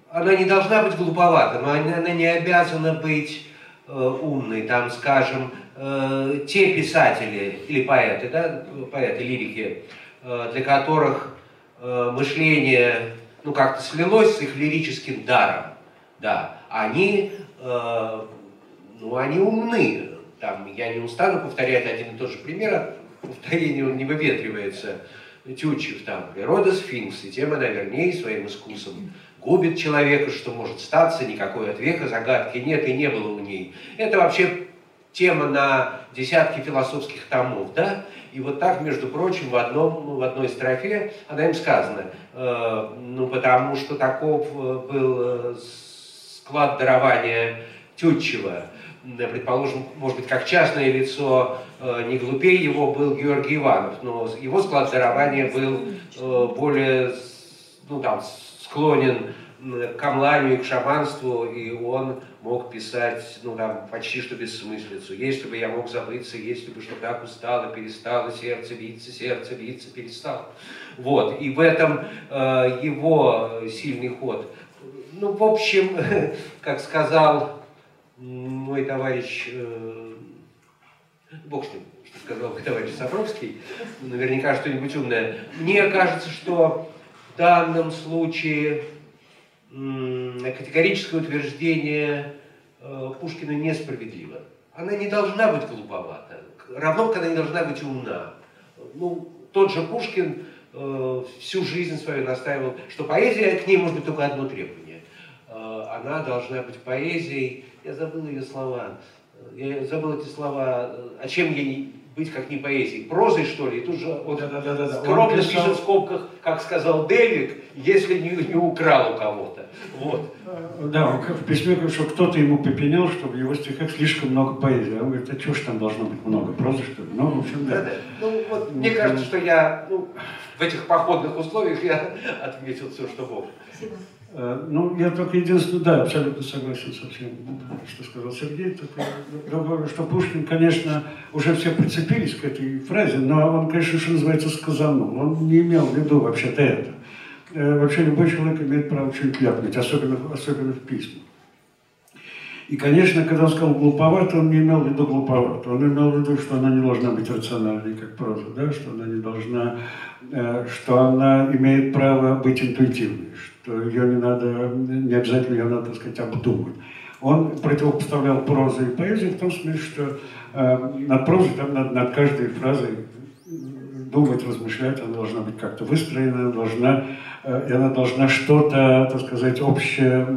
она не должна быть глуповата, но она, она не обязана быть э, умной. Там, скажем, э, те писатели или поэты, да, поэты, лирики, э, для которых э, мышление ну, как-то слилось с их лирическим даром, да, они, э, ну, они умны. Там, я не устану повторять один и тот же пример, от повторения он не выветривается. Тютчев там, природа сфинкс, и тем она вернее своим искусством губит человека, что может статься, никакой ответа, загадки нет и не было у ней. Это вообще тема на десятки философских томов, да? И вот так, между прочим, в, одном, ну, в одной строфе она им сказана, э, ну, потому что таков э, был э, склад дарования Тютчева. Предположим, может быть, как частное лицо, э, не глупее его был Георгий Иванов, но его склад дарования был э, более, ну, там, склонен к омланию и к шаманству, и он мог писать, ну, там, почти что бессмыслицу. Если бы я мог забыться, если бы что так устало, перестало сердце биться, сердце биться, перестало. Вот, и в этом э, его э, сильный ход. Ну, в общем, как сказал мой товарищ, э, бог с ним, что сказал мой товарищ Сапровский, наверняка что-нибудь умное. Мне кажется, что в данном случае категорическое утверждение э, Пушкина несправедливо. Она не должна быть глуповата, равно как она не должна быть умна. Ну, тот же Пушкин э, всю жизнь свою настаивал, что поэзия, к ней может быть только одно требование. Э, она должна быть поэзией. Я забыл ее слова. Я забыл эти слова. А чем ей быть быть как не поэзией, прозой, что ли. И тут же вот Да, да, да, да, да. скромно Он писал- пишет в скобках, как сказал Дельвик, если не, не украл у кого-то. Вот. Да, он в письме говорит, что кто-то ему попенял, что в его стихах слишком много поэзии. А он говорит, а чего ж там должно быть много прозы, что ли? Ну, в общем, да. Да-да. Ну, вот, мне кажется, что я ну, в этих походных условиях я отметил все, что мог. Э, Ну, я только единственное, да, абсолютно согласен со всем, что сказал Сергей. Только добавлю, что Пушкин, конечно, уже все прицепились к этой фразе, но он, конечно, что называется, сказанул. Он не имел в виду вообще-то это. Э, Вообще любой человек имеет право что-нибудь ляпнуть, особенно, особенно в письмах. И, конечно, когда он сказал глуповато, он не имел в виду глуповато. Он имел в виду, что она не должна быть рациональной, как проза, да? что она не должна, э, что она имеет право быть интуитивной, что ее не надо, не обязательно ее надо, так сказать, обдумать. Он противопоставлял прозу и поэзию в том смысле, что э, над прозой, там, над, над каждой фразой думать, размышлять, она должна быть как-то выстроена, она должна, э, и она должна что-то, так сказать, общее,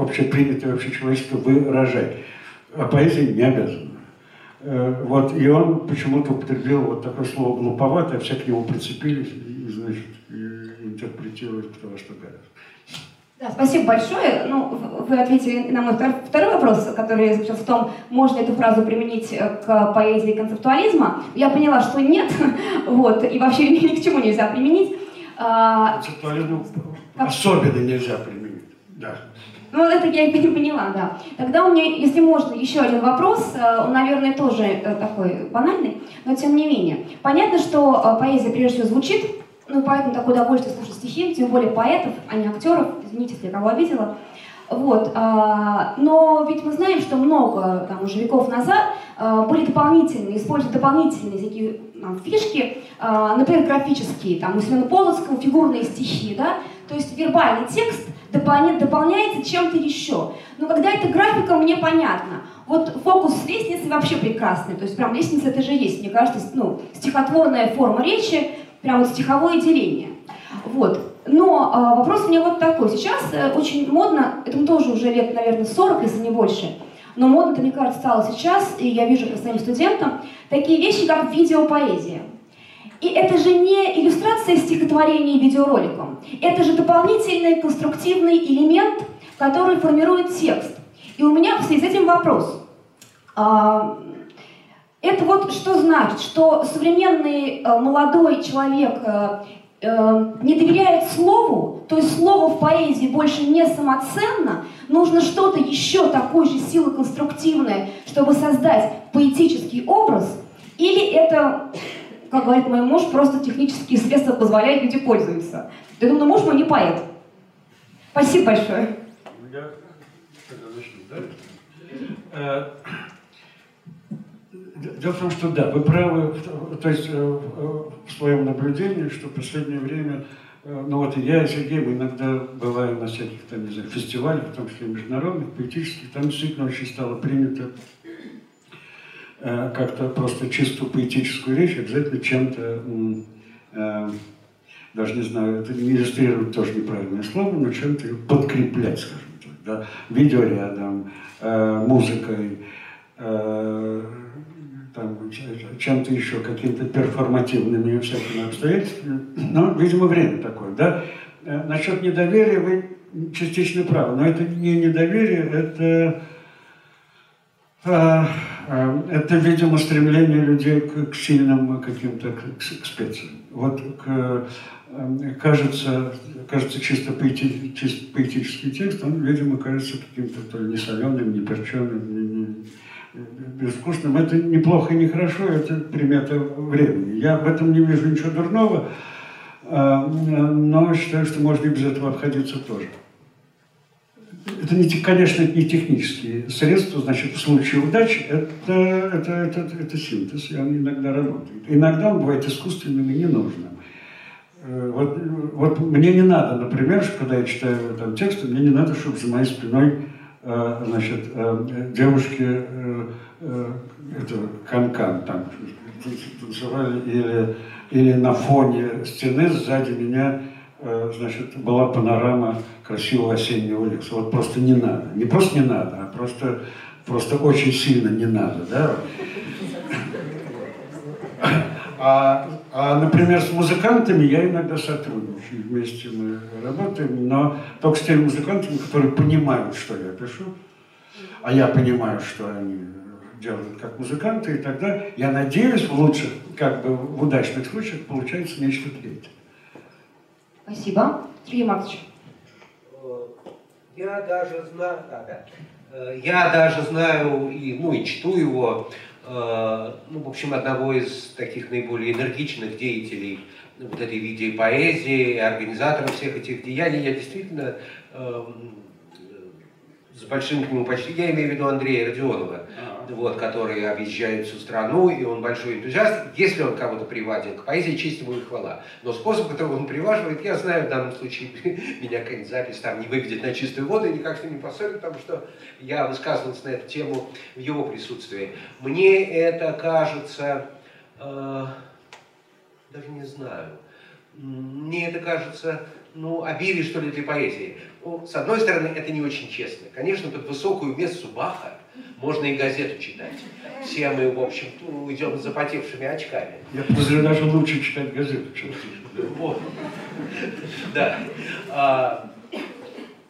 общепринятое, общечеловеческое выражать. А поэзия не обязана. Э, Вот, и он почему-то употребил вот такое слово глуповато, а все к нему прицепились и, значит, кто во что гораздо. Да, спасибо большое. Ну, вы ответили на мой втор- второй вопрос, который заключался в том, можно эту фразу применить э, к поэзии концептуализма. Я поняла, что нет, вот, и вообще ни, ни к чему нельзя применить. А, Концептуализм особенно нельзя применить. Да. Ну, это я и не поняла, да. Тогда у меня, если можно, еще один вопрос. Э, Он, наверное, тоже э, такой банальный, но тем не менее. Понятно, что поэзия прежде всего звучит, ну, поэтому такое удовольствие слушать стихи, тем более поэтов, а не актеров. Извините, если я кого обидела. Вот. а, Но ведь мы знаем, что много там, уже веков назад а, были дополнительные, используют дополнительные такие там, фишки, а, например, графические, там, у Семена Полоцкого фигурные стихи, да, то есть вербальный текст дополня- дополняется чем-то еще. Но когда это графика, мне понятно. Вот фокус с лестницей вообще прекрасный, то есть прям лестница это же есть, мне кажется, ну, стихотворная форма речи, прям вот стиховое деление. Вот. Но а, вопрос у меня вот такой. Сейчас э, очень модно, этому тоже уже лет, наверное, 40, если не больше, но модно, это, мне кажется, стало сейчас, и я вижу по своим студентам, такие вещи, как видеопоэзия. И это же не иллюстрация стихотворения видеороликом. Это же дополнительный конструктивный элемент, который формирует текст. И у меня в связи с этим вопрос. А, Это вот что значит, что современный э, молодой человек э, э, не доверяет слову, то есть слово в поэзии больше не самоценно, нужно что-то еще такой же силы конструктивное, чтобы создать поэтический образ, или это, как говорит мой муж, просто технические средства позволяют, люди пользуются. Я думаю, муж мой не поэт. Спасибо большое. Ну, Я начну, да? Э, Дело в том, что да, вы правы, то есть э, в в своем наблюдении, что в последнее время, э, ну вот и я, и Сергей, мы иногда бываем на всяких там, не знаю, фестивалях, в том числе международных, поэтических, там действительно очень стало принято э, как-то просто чистую поэтическую речь обязательно чем-то, э, даже не знаю, это не иллюстрировать тоже неправильное слово, но чем-то ее подкреплять, скажем так, да, видео рядом, э, музыкой, э, там, ч- чем-то еще, какими-то перформативными всякими обстоятельствами. Но, видимо, время такое, да. Э, Насчет недоверия вы частично правы, но это не недоверие, это а, а, Это, видимо, стремление людей к, к сильным каким-то к, к специям. Вот к, э, кажется, кажется чисто, поэти, чисто поэтический текст, он, видимо, кажется каким-то то ли не соленым, не перченым, не, не- безвкусным. Это неплохо и не хорошо, это примета времени. Я в этом не вижу ничего дурного, а, но считаю, что можно и без этого обходиться тоже. Это, не, конечно, не технические средства, значит, в случае удачи это, это, это, это синтез, и он иногда работает. Иногда он бывает искусственным и ненужным. Э, Вот, вот мне не надо, например, когда я читаю там тексты, мне не надо, чтобы за моей спиной значит, э, девушки э, э, это, канкан там танцевали, или, или на фоне стены сзади меня э, значит, была панорама красивого осеннего леса. Вот просто не надо. Не просто не надо, а просто, просто очень сильно не надо. Да? А, а, например, с музыкантами я иногда сотрудничаю, вместе мы работаем, но только с теми музыкантами, которые понимают, что я пишу, а я понимаю, что они делают как музыканты, и тогда, я надеюсь, в лучших, как бы в удачных случаях получается нечто третье. Спасибо. Сергей Маркович. Я даже знаю, да, да. Э, Я даже знаю, и, ну и чту его, ну, в общем, одного из таких наиболее энергичных деятелей вот этой виде поэзии, организаторов всех этих деяний. Я действительно эм, с большим к нему почти, я имею в виду Андрея Родионова, вот, который объезжает всю страну, и он большой энтузиаст. Если он кого-то приводил к поэзии, честь ему и хвала. Но способ, которым он приваживает, я знаю, в данном случае меня какая-нибудь запись там не выведет на чистую воду, и никак с ним не поссорю, потому что я высказывался на эту тему в его присутствии. Мне это кажется, э, даже не знаю, мне это кажется, ну, обилие, что ли, для поэзии. Ну, с одной стороны, это не очень честно. Конечно, под высокую мессу Баха можно и газету читать. Все мы, в общем, ну, идем с запотевшими очками. Я подозреваю, даже лучше читать газету, чем Вот. Да. А,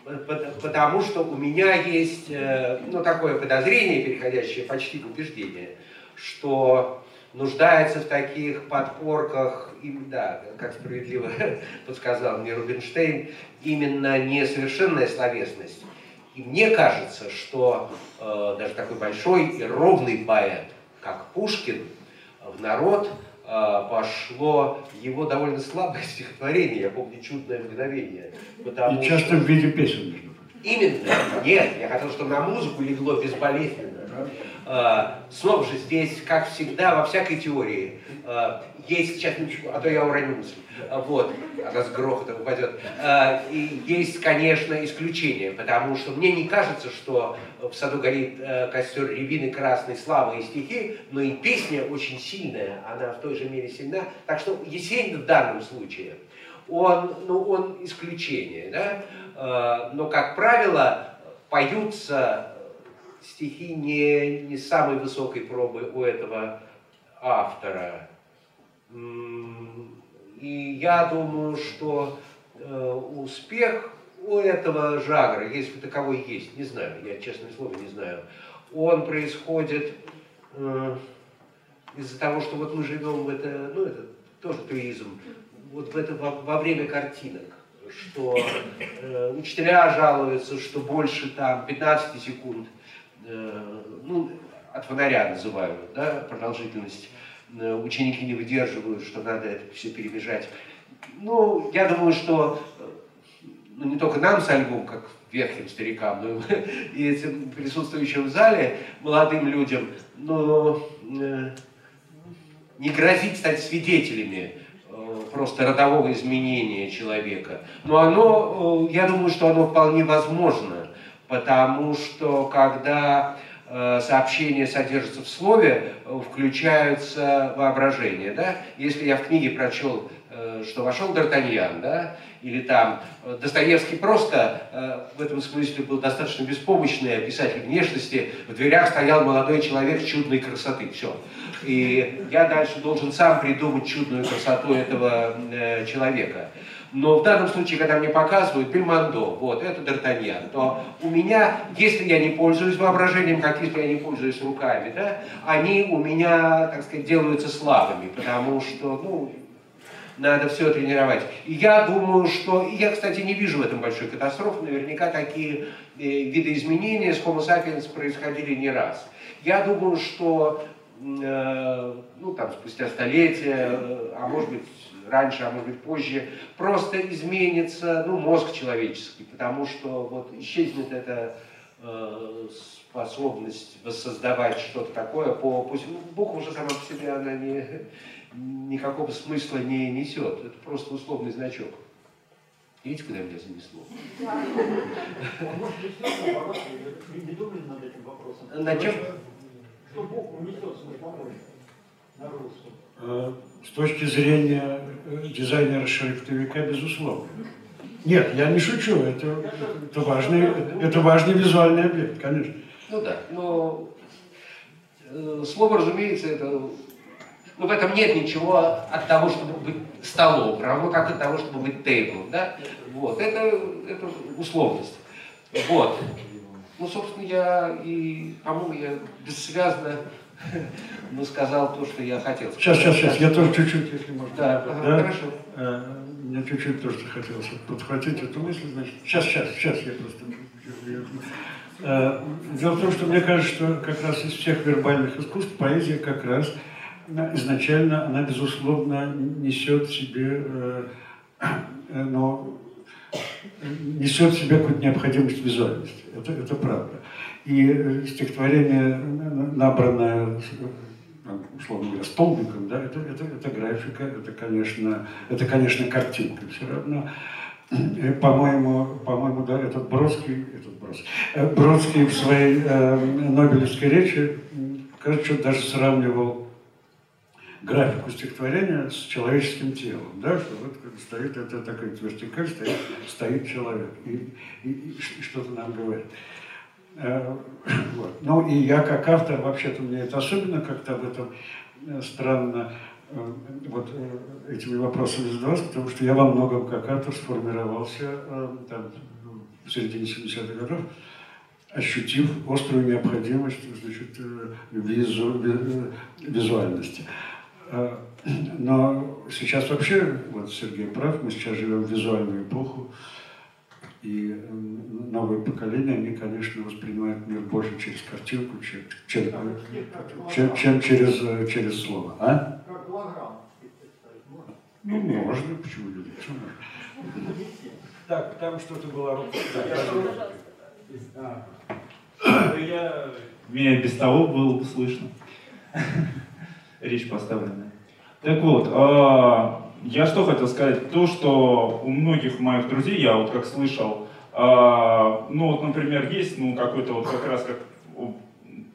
пот- Потому что у меня есть, э, ну, такое подозрение, переходящее почти в убеждение, что нуждается в таких подпорках, и, да, как справедливо подсказал мне Рубинштейн, именно несовершенная словесность. И мне кажется, что э, даже такой большой и ровный поэт, как Пушкин, в народ э, пошло его довольно слабое стихотворение, я помню «Чудное мгновение». Потому И часто что- в виде песен, между прочим. Именно. Нет, я хотел, чтобы на музыку легло безболезненно. А, Снова же здесь, как всегда, во всякой теории, а, есть, сейчас минуточку, а то я уроню мысль, вот, она с грохотом упадет. А, И есть, конечно, исключения, потому что мне не кажется, что в саду горит э, костер рябины красной славы и стихи, но и песня очень сильная, она в той же мере сильна. Так что Есенин в данном случае, он, ну, он исключение, да? Э, но, как правило, поются стихи не, не самой высокой пробы у этого автора. И я думаю, что э, успех у этого жанра, если таковой есть, не знаю, я честное слово не знаю, он происходит э, из-за того, что вот мы живем в это, ну это тоже туизм, вот в это во, во время картинок, что э, учителя жалуются, что больше там 15 секунд, ну, от фонаря называют, да, продолжительность, э, ученики не выдерживают, что надо это все перебежать. Ну, я думаю, что э, ну, не только нам с альбом, как верхним старикам, но и этим присутствующим в зале молодым людям, но э, не грозить стать свидетелями э, просто родового изменения человека. Но оно, э, я думаю, что оно вполне возможно, потому что когда э, сообщение содержится в слове, э, включается воображение. Да? Если я в книге прочел, э, что вошел Д'Артаньян, да, или там Достоевский просто в этом смысле был достаточно беспомощный описатель внешности, в дверях стоял молодой человек чудной красоты, все. И я дальше должен сам придумать чудную красоту этого человека. Но в данном случае, когда мне показывают Бельмондо, вот, это Д'Артаньян, то у меня, если я не пользуюсь воображением, как если я не пользуюсь руками, да, они у меня, так сказать, делаются слабыми, потому что, ну, надо все тренировать. И я думаю, что... И я, кстати, не вижу в этом большой катастрофы. Наверняка такие э, видоизменения с Homo sapiens происходили не раз. Я думаю, что э, ну, там, спустя столетия, э, а может быть раньше, а может быть позже, просто изменится ну, мозг человеческий, потому что вот исчезнет эта э, способность воссоздавать что-то такое по, по ну, буква уже сама по себе она не, никакого смысла не несет. Это просто условный значок. Видите, куда меня занесло? Вы не думали над этим вопросом? Над чем? Что Бог унесет свой помощь на русском? С точки зрения э, дизайнера-шрифтовика, безусловно. Нет, я не шучу, это, это, важный, это важный визуальный объект, конечно. Ну да, но э, слово, разумеется, это Ну, в этом нет ничего от того, чтобы быть столом, равно как от того, чтобы быть тейблом, да? Вот, это, это условность. Вот. Ну, собственно, я и, по-моему, я бессвязно ну, сказал то, что я хотел. Сейчас, сейчас, сейчас, я тоже чуть-чуть, если можно. Да, ага, хорошо. Э, Мне чуть-чуть тоже захотелось подхватить эту мысль, значит, сейчас, сейчас, сейчас я просто... Э, Дело в том, что мне кажется, что как раз из всех вербальных искусств поэзия как раз э, изначально, она, безусловно, несет в себе, но несет в себе какую-то необходимость визуальности. Это, это правда. И э, стихотворение, э, набранное, там, условно говоря, столбиком, да, это, это, это графика, это, конечно, это, конечно, картинка все равно. По-моему, по-моему, да, этот Бродский, этот Бродский, э, Бродский в своей э, Нобелевской речи, кажется, даже сравнивал графику стихотворения с человеческим телом, да, что вот стоит это такая вертикаль, стоит, стоит человек и, и- и что-то нам говорит. Э, вот. Ну и я как автор, вообще-то мне это особенно как-то об этом э, странно э, вот этими вопросами задаваться, потому что я во многом как автор сформировался там, в середине 70-х годов, ощутив острую необходимость значит, визу- ви- визуальности. Но сейчас вообще, вот Сергей прав, мы сейчас живем в визуальную эпоху, и новое поколение, они, конечно, воспринимают мир больше через картинку, чем, чем, чем, чем через, э, через слово. А? Как голограмма? Ну, можно, почему нет? Можно? Так, там что-то было рука. Я... Меня без того было бы слышно. Речь поставленная. Так вот, а, я что хотел сказать? То, что у многих моих друзей, я вот как слышал, а, ну вот, например, есть, ну, какой-то вот как раз, как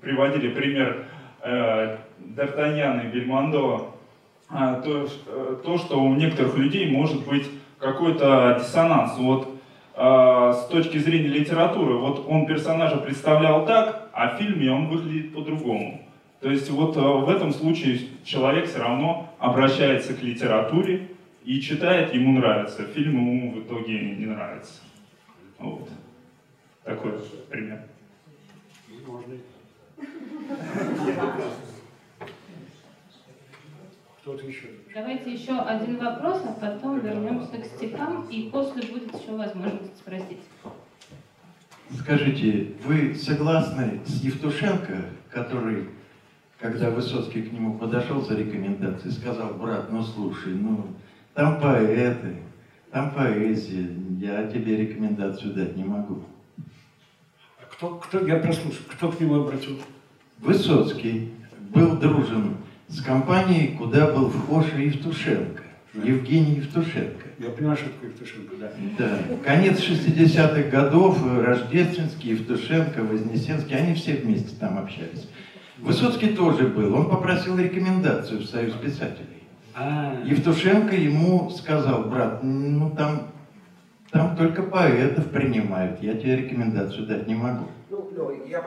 приводили пример э, Д'Артаньяна и Бельмондо, а, то, э, то, что у некоторых людей может быть какой-то диссонанс. Вот а, с точки зрения литературы, вот он персонажа представлял так, а в фильме он выглядит по-другому. То есть вот э, в этом случае человек все равно обращается к литературе и читает, ему нравится. Фильм ему в итоге не нравится. Вот. Такой пример. Можно. Кто-то еще? Давайте еще один вопрос, а потом вернемся к стихам, и после будет еще возможность спросить. Скажите, вы согласны с Евтушенко, который, когда Высоцкий к нему подошел за рекомендацией, сказал, брат, ну слушай, ну там поэты, там поэзия, я тебе рекомендацию дать не могу. А кто, кто, я прослушал, кто к нему обратился? Высоцкий был дружен с компанией, куда был вхож Евтушенко, Евгений Евтушенко. Я понимаю, что такое Евтушенко, да. Да, конец 60-х годов, Рождественский, Евтушенко, Вознесенский, они все вместе там общались. Высоцкий тоже был, он попросил рекомендацию в Союз писателей. А, Евтушенко ему сказал, брат, ну там, там только поэтов принимают, я тебе рекомендацию дать не могу. Ну, ну, я,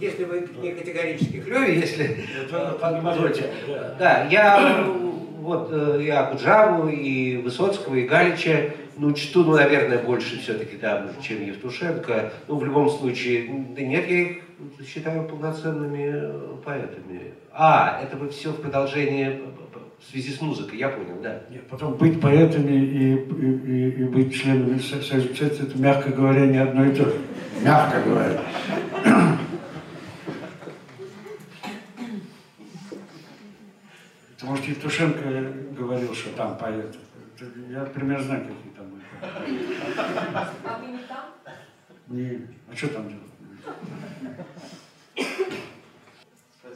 если вы не категорически клюве, если Это э, позвольте. да. Да, я э, вот э, и Акуджаву, и Высоцкого, и Галича, ну, чту, ну, наверное, больше все-таки, да, чем Евтушенко. Ну, в любом случае, да нет, я их считаю полноценными э, поэтами. А, это вы все в продолжение э, э, в связи с музыкой, я понял, да. Нет, потом быть поэтами и, и, и- быть членами Со- Союза писателей, это, мягко говоря, не одно и то же. Мягко говоря. Это, может, Евтушенко говорил, что там поэты. Это Я примерно знаю, какие там были. А вы не там? Не, а что там делать?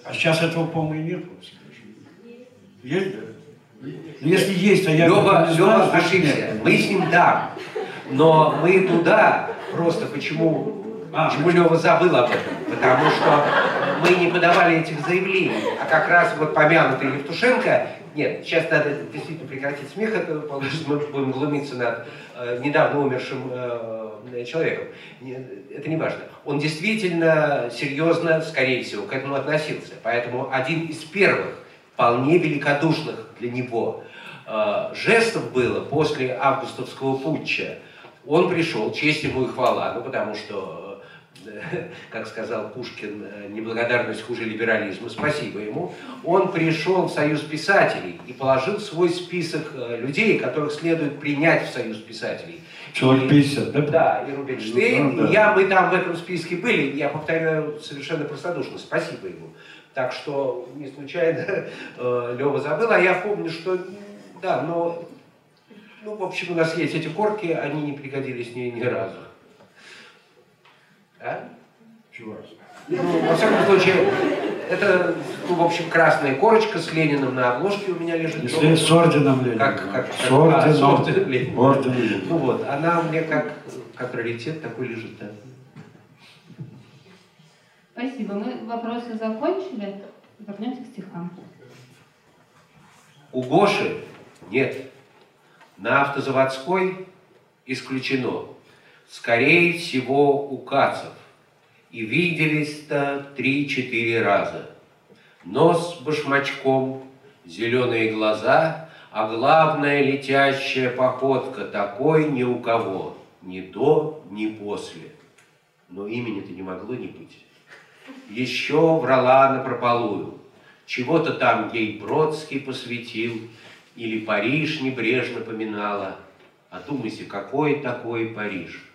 А сейчас этого, по-моему, и нет. Есть, да? Ну, Если есть, а я Лева, Лева нет. Мы с ним да. Но мы туда просто почему, А. почему Лева забыл об этом? Потому что мы не подавали этих заявлений. А как раз вот помянутый Евтушенко, нет, сейчас надо действительно прекратить смех, это получится, мы будем глумиться над э, недавно умершим э, человеком. Не- Это не важно. Он действительно серьезно, скорее всего, к этому относился. Поэтому один из первых вполне великодушных для него э, жестов было после августовского путча. Он пришел, честь ему и хвала, ну потому что, как сказал Пушкин, э, неблагодарность хуже либерализма, спасибо ему. Он пришел в Союз писателей и положил свой список э, людей, которых следует принять в Союз писателей. Человек И- 50, да? Да, и Рубинштейн, Ну, да. и я, мы там в этом списке были, я повторяю совершенно простодушно, спасибо ему. Так что не случайно Лева забыл, а я помню, что, да, но, ну, в общем, у нас есть эти корки, они не пригодились ни, ни разу. А? Чувак. Ну, во всяком случае, это, ну, в общем, красная корочка с Лениным на обложке у меня лежит. Если с орденом Ленина. Как- как- с как- орденом. а, с орденом Ленина. Орден Ленина. Ну вот, она мне как, как раритет такой лежит, да. Спасибо. Мы вопросы закончили. Вернемся к стихам. У Гоши нет. На автозаводской исключено. Скорее всего, у Кацев. И виделись-то три-четыре раза. Нос башмачком, зеленые глаза, а главное летящая походка такой ни у кого, ни до, ни после. Но имени-то не могло не быть. Еще врала напропалую. Чего-то там ей Бродский посвятил, или Париж небрежно поминала. А думайте, какой такой Париж?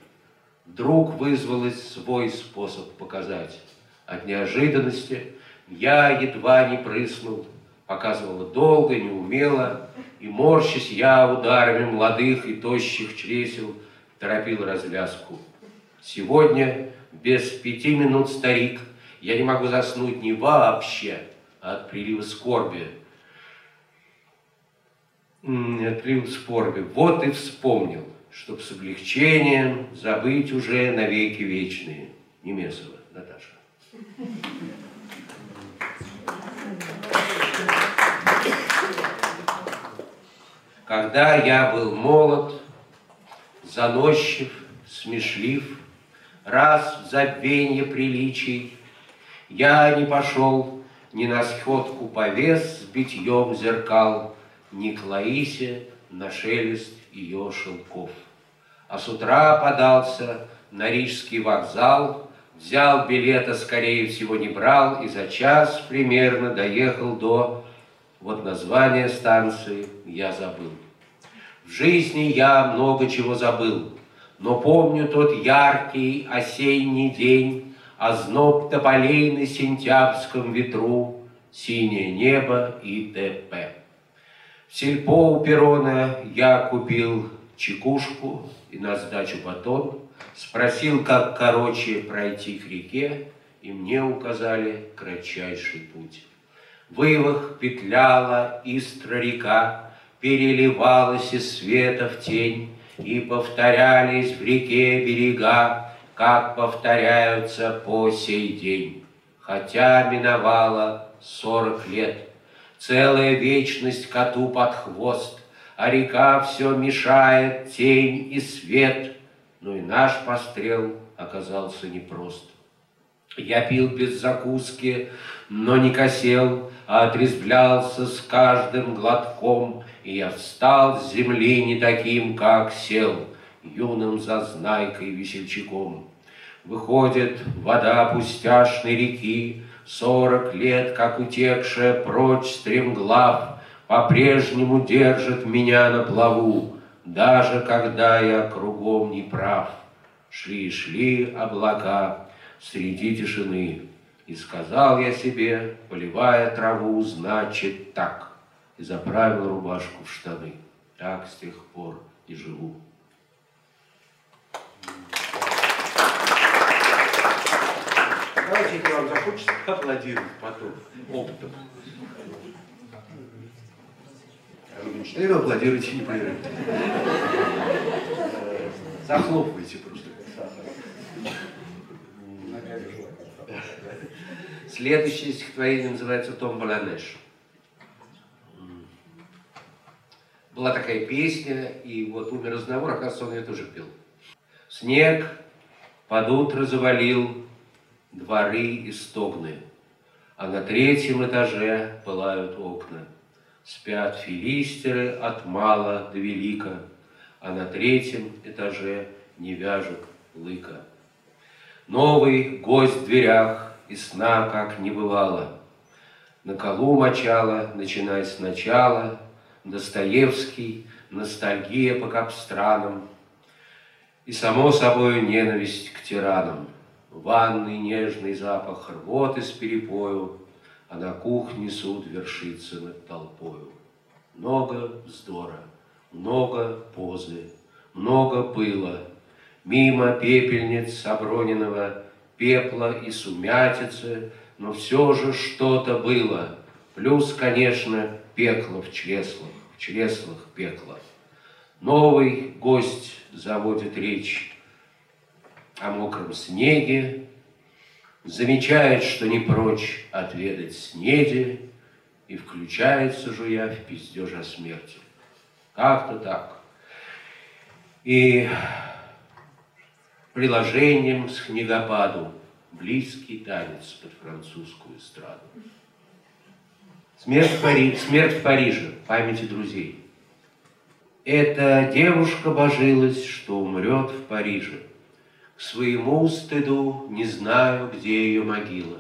Вдруг вызвалось свой способ показать. От неожиданности я едва не прыснул, показывала долго, неумело, и, морщась я ударами молодых и тощих чресел, торопил развязку. Сегодня, без пяти минут, старик, я не могу заснуть не вообще, а от прилива скорби. От прилива скорби. Вот и вспомнил, чтоб с облегчением забыть уже навеки вечные. Немесова, Наташа. Когда я был молод, заносчив, смешлив, раз в забвенье приличий, я не пошел ни на сходку повес с битьем зеркал, ни к на шелест ее шелков. А с утра подался на Рижский вокзал, взял билета, скорее всего, не брал, и за час примерно доехал до... Вот название станции я забыл. В жизни я много чего забыл, но помню тот яркий осенний день, озноб тополей на сентябрьском ветру, синее небо и т.п. В сельпо у перрона я купил чекушку и на сдачу батон, спросил, как короче пройти к реке, и мне указали кратчайший путь. Вывах петляла истра река, переливалась из света в тень, и повторялись в реке берега, как повторяются по сей день. Хотя миновало сорок лет, целая вечность коту под хвост, а река все мешает тень и свет, но и наш пострел оказался непрост. Я пил без закуски, но не косел, а отрезвлялся с каждым глотком, и я встал с земли не таким, как сел, юным зазнайкой весельчаком. Выходит вода пустяшной реки, Сорок лет, как утекшая прочь стремглав, По-прежнему держит меня на плаву, Даже когда я кругом не прав. Шли-шли облака среди тишины, И сказал я себе, поливая траву, Значит так, и заправил рубашку в штаны. Так с тех пор и живу. Давайте, если вам захочется, аплодировать потом опытом. А Рубинштейну аплодируйте непрерывно. Э, Захлопывайте просто. Следующее стихотворение называется «Том Баланеш». Была такая песня, и вот умер разговор, оказывается, он ее тоже пел. Снег под утро завалил дворы и стогны. А на третьем этаже пылают окна. Спят филистеры от мала до велика, А на третьем этаже не вяжут лыка. Новый гость в дверях, и сна как не бывало. На колу мочала, начиная сначала, Достоевский, ностальгия по капстранам, И, само собой, ненависть к тиранам. Ванный нежный запах рвоты с перепою, А на кухне суд вершится над толпою. Много вздора, много позы, много пыла, Мимо пепельниц Оброненного пепла и сумятицы, Но все же что-то было, Плюс, конечно, пекло в чреслах, в чреслах пекло. Новый гость заводит речь о мокром снеге, Замечает, что не прочь отведать снеди, И включается, жуя, в пиздеж о смерти. Как-то так. И приложением с книгопаду близкий танец под французскую эстраду. Смерть в, Пари... Смерть в Париже, памяти друзей. Эта девушка божилась, что умрет в Париже. К своему стыду не знаю, где ее могила.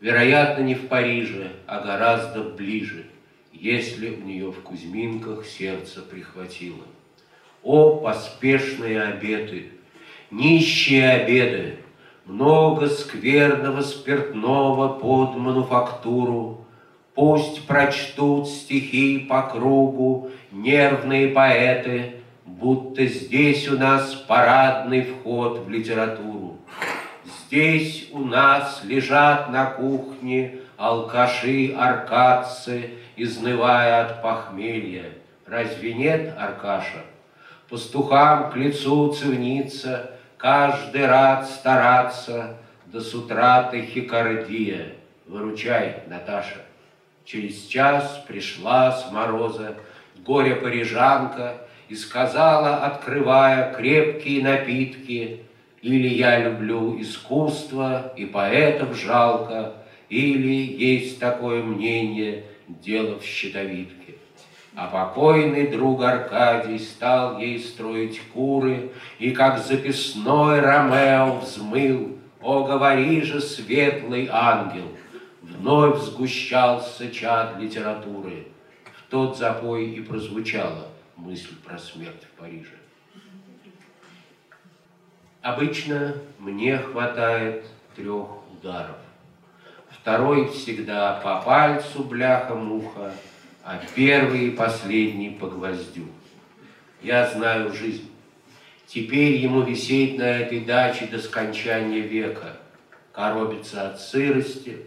Вероятно, не в Париже, а гораздо ближе, если у нее в Кузьминках сердце прихватило. О, поспешные обеты, нищие обеды, много скверного спиртного под мануфактуру, Пусть прочтут стихи по кругу нервные поэты, Будто здесь у нас парадный вход в литературу. Здесь у нас лежат на кухне алкаши-аркадцы, Изнывая от похмелья. Разве нет, Аркаша? Пастухам к лицу цивница, Каждый рад стараться, До с утра тахикардия. Выручай, Наташа. Через час пришла с мороза горе-парижанка и сказала, открывая крепкие напитки, или я люблю искусство и поэтов жалко, или есть такое мнение, дело в щитовидке. А покойный друг Аркадий стал ей строить куры, И как записной Ромео взмыл, О, говори же, светлый ангел, Вновь сгущался чад литературы. В тот запой и прозвучала мысль про смерть в Париже. Обычно мне хватает трех ударов. Второй всегда по пальцу бляха-муха, а первый и последний по гвоздю. Я знаю жизнь. Теперь ему висеть на этой даче до скончания века, коробиться от сырости,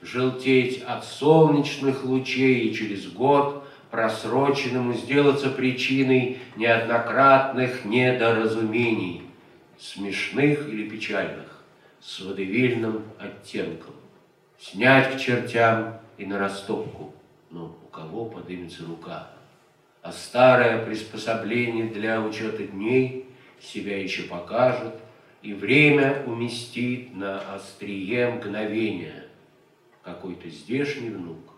желтеть от солнечных лучей и через год просроченному сделаться причиной неоднократных недоразумений, смешных или печальных, с водевильным оттенком. Снять к чертям и на растопку, но у кого подымется рука. А старое приспособление для учета дней себя еще покажет, и время уместит на острие мгновения – какой-то здешний внук,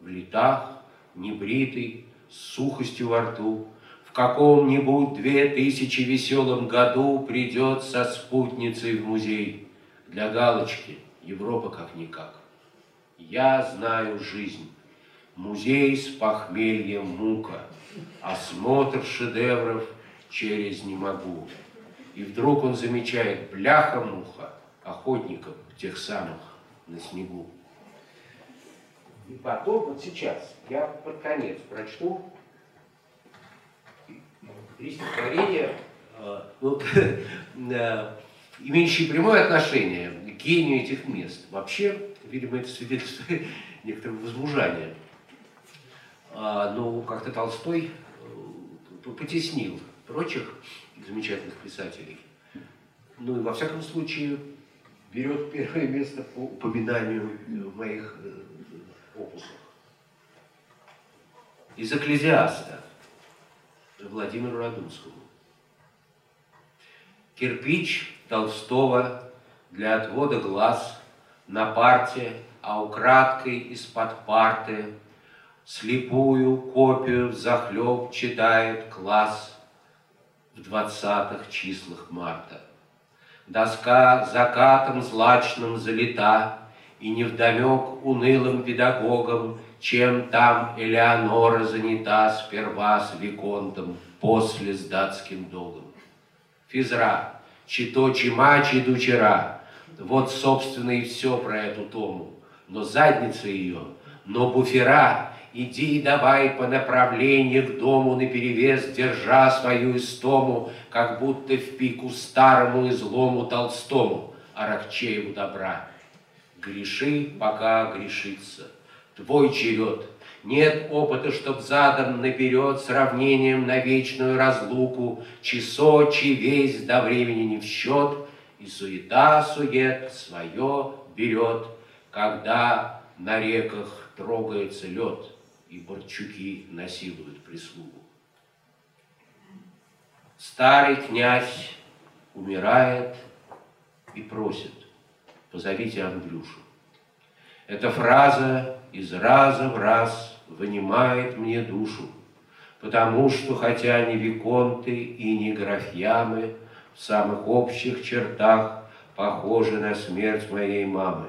в летах, небритый, с сухостью во рту, в каком-нибудь две тысячи веселом году придет со спутницей в музей. Для галочки Европа как-никак. Я знаю жизнь. Музей с похмельем мука, осмотр шедевров через не могу. И вдруг он замечает бляха-муха охотников тех самых на снегу. И потом, вот сейчас, я под конец прочту три стихотворения, э, ну, э, имеющие прямое отношение к гению этих мест. Вообще, видимо, это свидетельствует некоторого возмужания. А, но как-то Толстой э, потеснил прочих замечательных писателей. Ну и во всяком случае берет первое место по упоминанию моих опусах. Из «Экклезиаста» Владимиру Радунскому. Кирпич Толстого для отвода глаз на парте а украдкой из-под парты Слепую копию захлеб читает класс В двадцатых числах марта. Доска закатом злачным залита, И невдомек унылым педагогам, Чем там Элеонора занята Сперва с Виконтом, после с датским долгом. Физра, чито чима чидучера, вот, собственно, и все про эту тому. Но задница ее, но буфера, иди давай по направлению к дому наперевес, держа свою истому, как будто в пику старому и злому Толстому, Аракчееву добра. Греши, пока грешится. Твой черед. Нет опыта, чтоб задан наперед сравнением на вечную разлуку, часочи весь до времени не в счет, и суета-сует свое берет, когда на реках трогается лед, и борчуки насилуют прислугу. Старый князь умирает и просит, позовите Андрюшу. Эта фраза из раза в раз вынимает мне душу, потому что, хотя ни виконты и ни графьямы в самых общих чертах похожи на смерть моей мамы.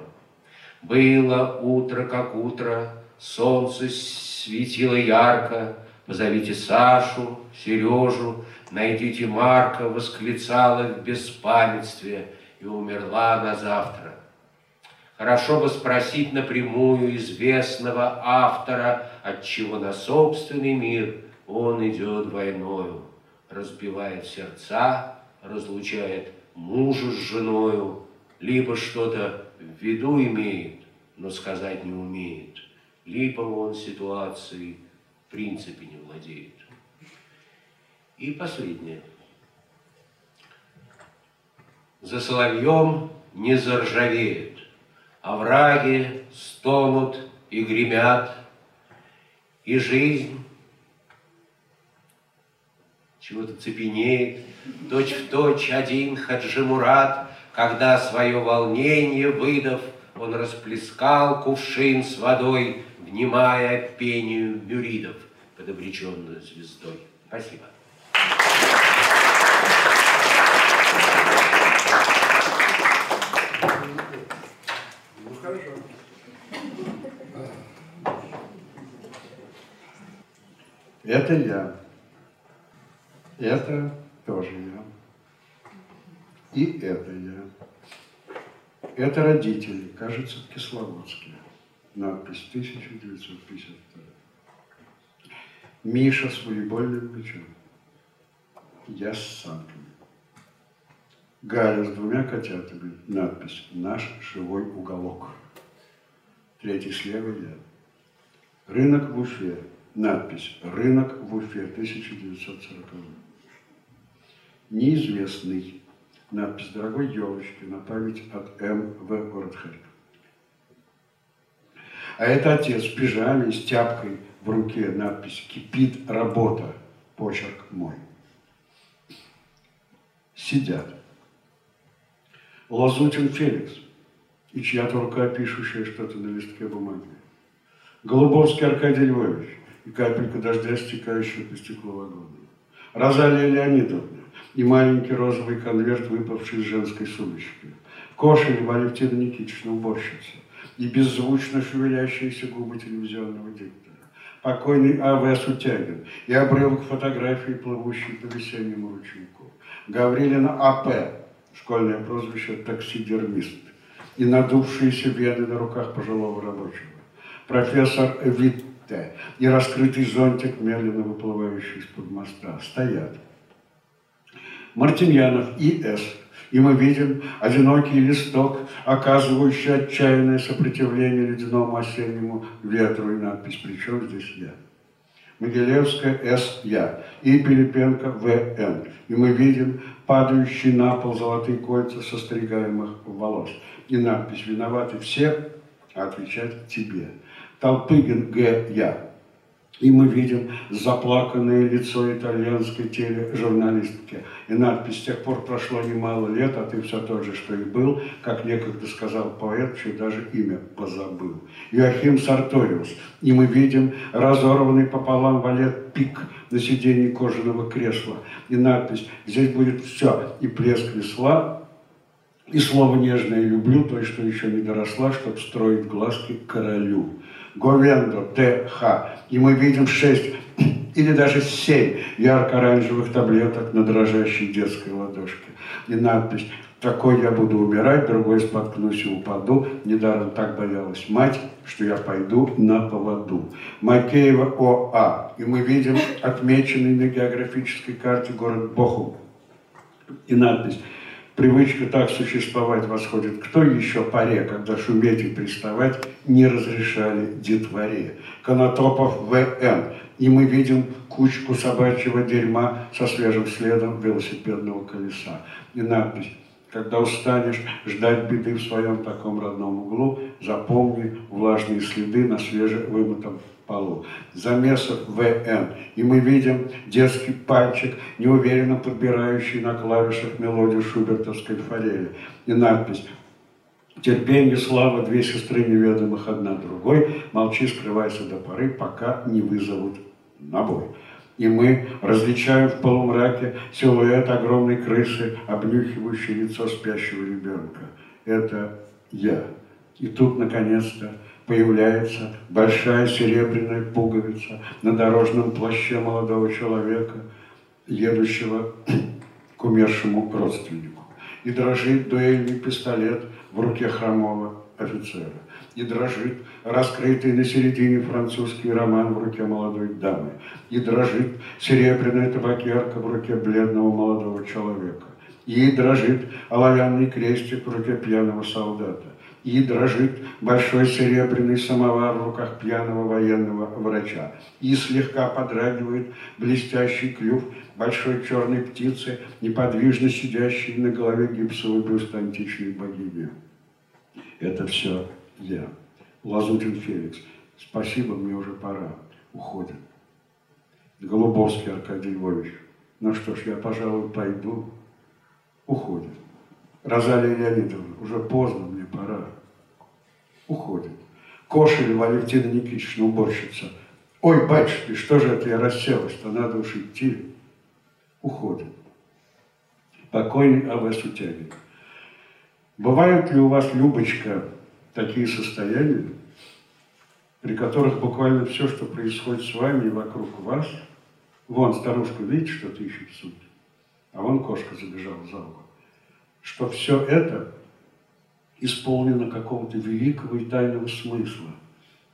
Было утро, как утро, солнце светило ярко, позовите Сашу, Сережу, найдите Марка, восклицала в беспамятстве и умерла на завтра. Хорошо бы спросить напрямую известного автора, отчего на собственный мир он идет войною, разбивает сердца, разлучает мужа с женою, либо что-то в виду имеет, но сказать не умеет, либо он ситуацией в принципе не владеет. И последнее. За соловьем не заржавеет, овраги стонут и гремят, и жизнь чего-то цепенеет, точь в точь один Хаджи Мурат, когда свое волнение выдав, он расплескал кувшин с водой, внимая пению мюридов под обреченную звездой. Спасибо. Это я. Это тоже я. И это я. Это родители, кажется, в Кисловодске. Надпись 1952. Миша с волейбольным мячом. Я с санками. Галя с двумя котятами. Надпись «Наш живой уголок». Третий слева я. Рынок в Уфе. Надпись «Рынок в Уфе, 1940». Неизвестный. Надпись «Дорогой елочки» на память от М. В. Город. А это отец в пижаме с тяпкой в руке. Надпись «Кипит работа». Почерк мой. Сидят. Лазутин Феликс и чья-то рука, пишущая что-то на листке бумаги. Голубовский Аркадий Львович и капелька дождя, стекающая по стеклу вагона. Розалия Леонидовна и маленький розовый конверт, выпавший из женской сумочки. Кошелева Алевтина Никитична, уборщица, и беззвучно шевелящиеся губы телевизионного диктора. Покойный А.В. Сутягин и обрывок фотографии, плывущей по весеннему ручейку. Гаврилина А.П., школьное прозвище таксидермист, и надувшиеся вены на руках пожилого рабочего. Профессор Витте и раскрытый зонтик, медленно выплывающий из-под моста, стоят. Мартиньянов и С. И мы видим одинокий листок, оказывающий отчаянное сопротивление ледяному осеннему ветру и надпись «Причем здесь я?» Могилевская С. Я и Пилипенко В. Н. И мы видим падающие на пол золотые кольца состригаемых волос. И надпись «Виноваты все, а отвечать тебе». Толпыгин Г. Я. И мы видим заплаканное лицо итальянской тележурналистки. И надпись «С тех пор прошло немало лет, а ты все тот же, что и был», как некогда сказал поэт, чуть даже имя позабыл. Иоахим Сарториус. И мы видим разорванный пополам валет пик на сиденье кожаного кресла. И надпись «Здесь будет все, и плеск весла, и слово нежное люблю, той, что еще не доросла, чтоб строить глазки королю». Говендо, ТХ. И мы видим шесть или даже семь ярко-оранжевых таблеток на дрожащей детской ладошке. И надпись «Такой я буду умирать, другой споткнусь и упаду». Недаром так боялась мать, что я пойду на поводу. Макеева ОА. И мы видим отмеченный на географической карте город Бохум. И надпись Привычка так существовать восходит к той еще паре, когда шуметь и приставать не разрешали детворе. Конотопов В.Н. И мы видим кучку собачьего дерьма со свежим следом велосипедного колеса. И надпись когда устанешь ждать беды в своем таком родном углу, запомни влажные следы на свежевымытом полу. Замесов ВН. И мы видим детский пальчик, неуверенно подбирающий на клавишах мелодию шубертовской форели. И надпись Терпение, слава, две сестры неведомых одна другой, молчи, скрывайся до поры, пока не вызовут на бой. И мы различаем в полумраке силуэт огромной крысы, обнюхивающей лицо спящего ребенка. Это я. И тут, наконец-то, появляется большая серебряная пуговица на дорожном плаще молодого человека, едущего к умершему родственнику. И дрожит дуэльный пистолет в руке хромого офицера. И дрожит раскрытый на середине французский роман в руке молодой дамы. И дрожит серебряная табакерка в руке бледного молодого человека. И дрожит оловянный крестик в руке пьяного солдата и дрожит большой серебряный самовар в руках пьяного военного врача. И слегка подрагивает блестящий клюв большой черной птицы, неподвижно сидящей на голове гипсовой бюст античной богини. Это все я. Лазутин Феликс. Спасибо, мне уже пора. Уходит. Голубовский Аркадий Львович. Ну что ж, я, пожалуй, пойду. Уходит. Розалия Леонидовна, уже поздно, мне пора уходит. Кошелева Алевтина Никитична, уборщица. Ой, батюшки, что же это я расселась-то, надо уж идти. Уходит. Покойный А.В. Сутягин. Бывают ли у вас, Любочка, такие состояния, при которых буквально все, что происходит с вами и вокруг вас, вон старушка, видите, что-то ищет в сумке, а вон кошка забежала за угол, что все это исполнено какого-то великого и тайного смысла,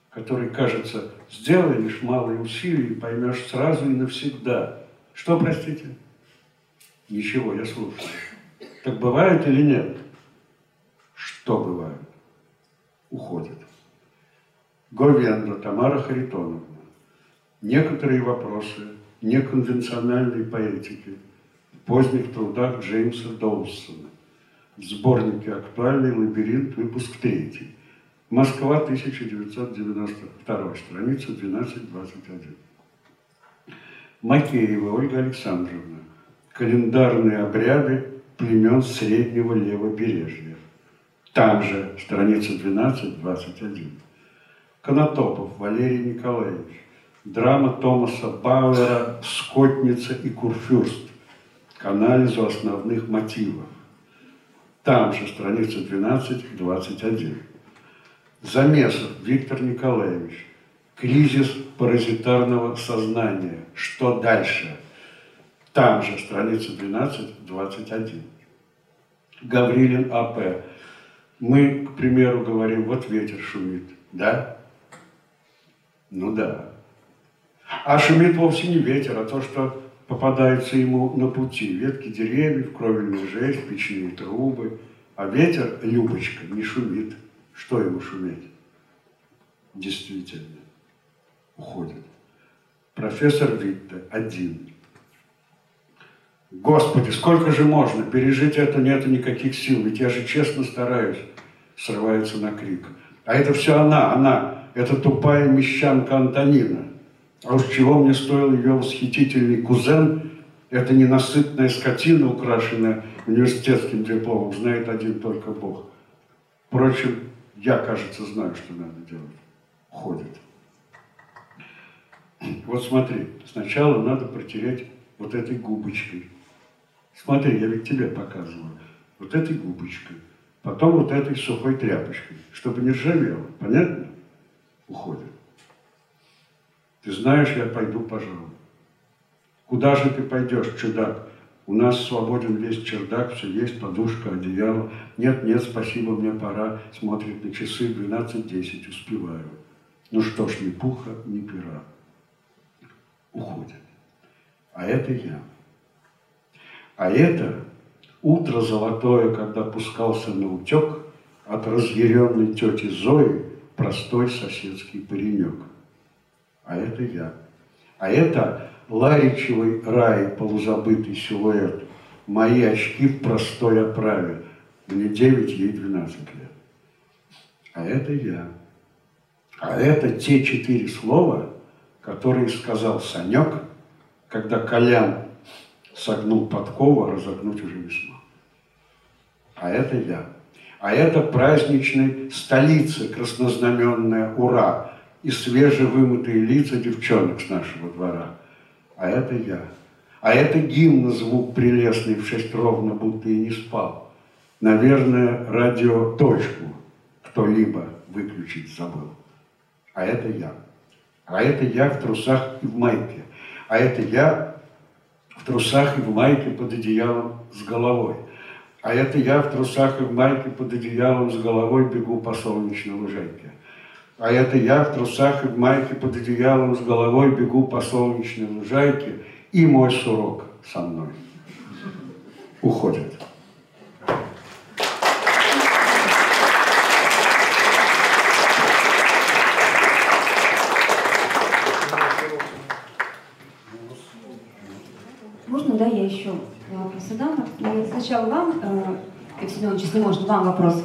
который, кажется, сделай лишь малые усилия и поймешь сразу и навсегда. Что, простите? Ничего, я слушаю. Так бывает или нет? Что бывает? Уходит. Говенда Тамара Харитоновна. Некоторые вопросы неконвенциональной поэтики в поздних трудах Джеймса Доусона в сборнике «Актуальный лабиринт», выпуск 3. Москва, 1992, страница 1221. Макеева Ольга Александровна. Календарные обряды племен Среднего Левобережья. Там же, страница 12-21. Конотопов Валерий Николаевич. Драма Томаса Бауэра «Скотница и Курфюрст» к анализу основных мотивов. Там же, страница 12-21. Замесов Виктор Николаевич. Кризис паразитарного сознания. Что дальше? Там же, страница 12-21. Гаврилин А.П. Мы, к примеру, говорим, вот ветер шумит. Да? Ну да. А шумит вовсе не ветер, а то, что попадаются ему на пути ветки деревьев, кровельная жесть, печные трубы. А ветер, Любочка, не шумит. Что ему шуметь? Действительно, уходит. Профессор Витте один. Господи, сколько же можно? Пережить это нет никаких сил, ведь я же честно стараюсь. Срывается на крик. А это все она, она, это тупая мещанка Антонина. А уж чего мне стоил ее восхитительный кузен, это ненасытная скотина, украшенная университетским дипломом, знает один только Бог. Впрочем, я, кажется, знаю, что надо делать. Ходит. Вот смотри, сначала надо протереть вот этой губочкой. Смотри, я ведь тебе показываю. Вот этой губочкой. Потом вот этой сухой тряпочкой. Чтобы не ржавело. Понятно? Уходит. Ты знаешь, я пойду, пожалуй. Куда же ты пойдешь, чудак? У нас свободен весь чердак, все есть, подушка, одеяло. Нет, нет, спасибо, мне пора. Смотрит на часы, 12.10, успеваю. Ну что ж, ни пуха, ни пера. Уходит. А это я. А это утро золотое, когда пускался на утек от разъяренной тети Зои простой соседский паренек. А это я. А это Ларичевый рай, полузабытый силуэт. Мои очки в простой оправе. Мне 9, ей 12 лет. А это я. А это те четыре слова, которые сказал Санек, когда Колян согнул подкову, а разогнуть уже не смог. А это я. А это праздничной столицы краснознаменная «Ура!» И свежевымытые лица девчонок с нашего двора. А это я. А это гимн, звук прелестный, в шесть ровно, будто и не спал. Наверное, радио точку кто-либо выключить забыл. А это я. А это я в трусах и в майке. А это я в трусах и в майке под одеялом с головой. А это я в трусах и в майке под одеялом с головой бегу по солнечной лужайке. А это я в трусах и в майке под одеялом с головой бегу по солнечной лужайке, и мой сурок со мной уходит. Можно, да, я еще вопрос задам? Я Сначала вам, э, Семенович, если можно, вам вопрос.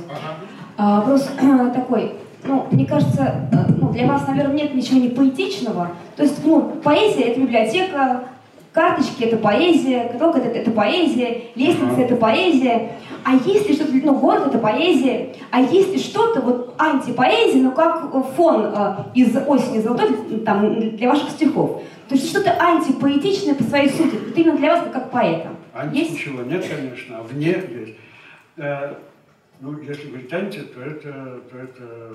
А, Вопрос такой, ну, мне кажется, э, ну, для вас, наверное, нет ничего не поэтичного. То есть, ну, поэзия — это библиотека, карточки — это поэзия, каталог — это, это поэзия, лестница это поэзия. А есть ли что-то, ну, город — это поэзия, а есть ли что-то вот антипоэзия, ну, как фон э, из «Осени золотой» там, для ваших стихов? То есть что-то антипоэтичное по своей сути, вот именно для вас, как поэта. Анти Есть? ничего нет, конечно, а вне есть. Э, ну, если говорить анти, то это, то это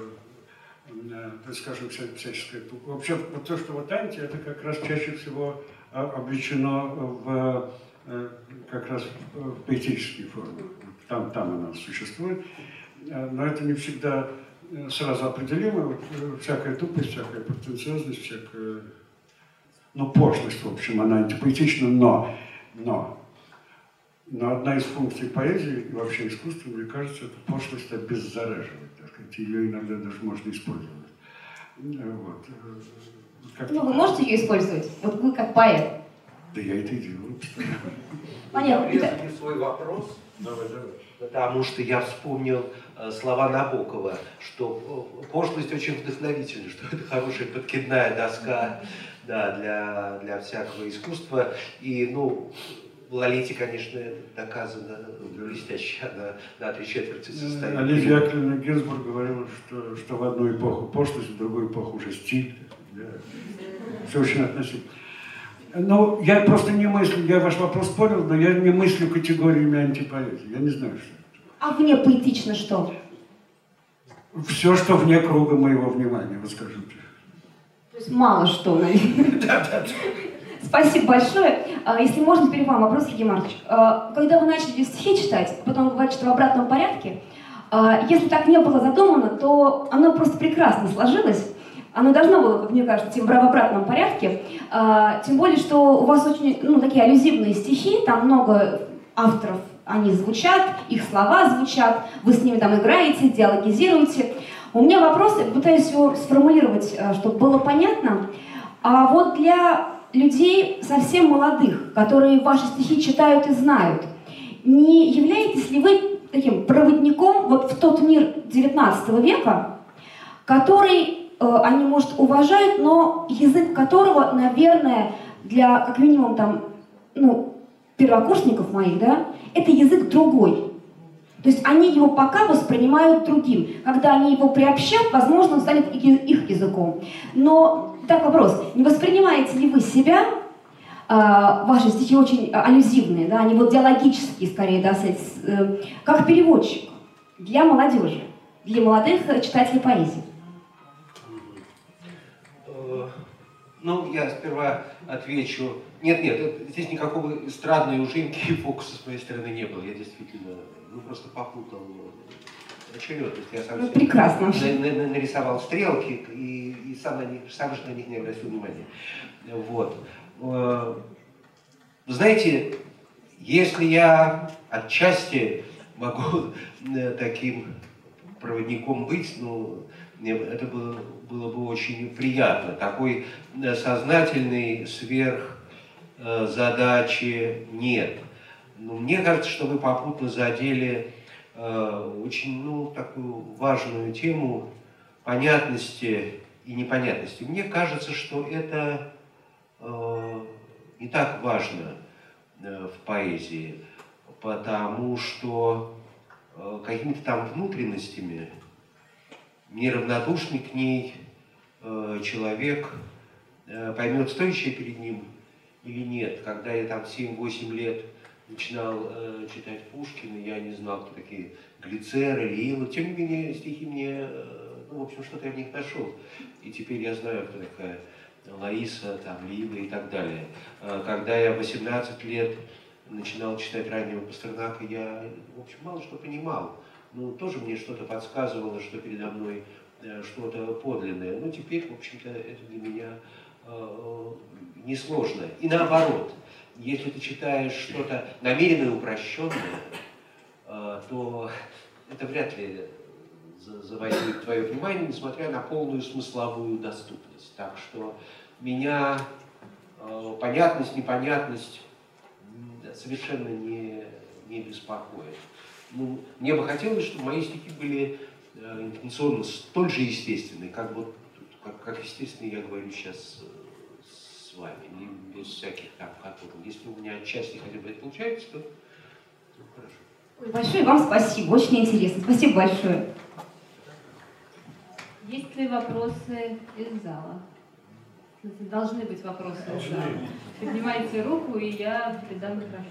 скажем, вся, всяческое... Вообще, вот то, что вот анти, это как раз чаще всего а, облечено в, э, как раз в поэтические формы. Там, там она существует. Э, Но это не всегда э, сразу определимо. Всякая тупость, всякая претенциозность, всякая ну, пошлость, в общем, она антипоэтична, но, но, но одна из функций поэзии и вообще искусства, мне кажется, это пошлость обеззараживать, сказать, ее иногда даже можно использовать. Э, Вот. Ну, вы можете ее использовать? Вот вы как поэт. Да я это и делаю. Понятно. Я резкий свой вопрос, Давай, давай. потому что я вспомнил э, слова Набокова, что э, пошлость очень вдохновительна, что это хорошая подкидная доска да, для, для всякого искусства. И, ну, в Лолите, конечно, это доказано блестяще, она на три четверти состоит. Олеся Яковлевна Гинзбург говорила, что, что в одну эпоху пошлость, в другую эпоху уже стиль. Да. Все очень относительно. Ну, я просто не мыслю, я ваш вопрос понял, но я не мыслю категориями антипоэзии. Я не знаю, что это. А вне поэтично что? Все, что вне круга моего внимания, вот скажем так. То есть мало что, наверное. Спасибо большое. А, Если можно, теперь вам вопрос, Сергей Маркович. А, Когда вы начали стихи читать, потом говорить, что в обратном порядке, а, если так не было задумано, то оно просто прекрасно сложилось. Оно должно было, как мне кажется, идти в обратном порядке. Тем более, что у вас очень ну, такие аллюзивные стихи, там много авторов, они звучат, их слова звучат, вы с ними там играете, диалогизируете. У меня вопрос, я пытаюсь его сформулировать, чтобы было понятно. А вот для людей совсем молодых, которые ваши стихи читают и знают, не являетесь ли вы таким проводником вот в тот мир XIX века, который э, они, может, уважают, но язык которого, наверное, для, как минимум, там, ну, первокурсников моих, да, это язык другой. То есть они его пока воспринимают другим. Когда они его приобщат, возможно, он станет их языком. Но так вопрос, не воспринимаете ли вы себя, э, ваши стихи очень аллюзивные, да, они вот диалогические скорее, да, э, как переводчик для молодежи, для молодых читателей поэзии? Э, ну, я сперва отвечу. Нет, нет, здесь никакого эстрадной ужимки и фокуса с моей стороны не было. Я действительно ну, просто попутал очередность. Я сам ну, прекрасно. На, на, нарисовал стрелки и, и сам, на них, сам же на них не обратил внимания. Вот. Э, знаете, если я отчасти могу э, таким проводником быть, ну, это было, было бы очень приятно. Такой э, сознательной сверх задачи нет. Но мне кажется, что вы попутно задели э, очень ну, такую важную тему понятности и непонятности. Мне кажется, что это э, не так важно э, в поэзии, потому что э, какими-то там внутренностями неравнодушный к ней э, человек э, поймет, стоящее перед ним или нет. Когда я там 7-8 лет начинал э, читать Пушкина, я не знал, кто такие Глицеры, Лила. Тем не менее, стихи мне, э, ну, в общем, что-то я в них нашел. И теперь я знаю, кто такая Лаиса, там, Лила и так далее. Э, когда я 18 лет начинал читать раннего Пастернака, я, в общем, мало что понимал. Ну, тоже мне что-то подсказывало, что передо мной э, что-то подлинное. Но теперь, в общем-то, это для меня э, э несложно. И наоборот – если ты читаешь что-то намеренно упрощенное, э, то это вряд ли завоюет твое внимание, несмотря на полную смысловую доступность. Так что меня э, понятность, непонятность совершенно не, не беспокоит. Ну, мне бы хотелось, чтобы мои стихи были э, интенционно столь же естественны, как вот как, как естественно я говорю сейчас с вами, не без всяких там которых. Если у меня отчасти хотя бы это получается, то ну, хорошо. Ой, большое вам спасибо, очень интересно. Спасибо большое. Есть ли вопросы из зала? Должны быть вопросы из зала. Поднимайте руку, и я передам микрофон.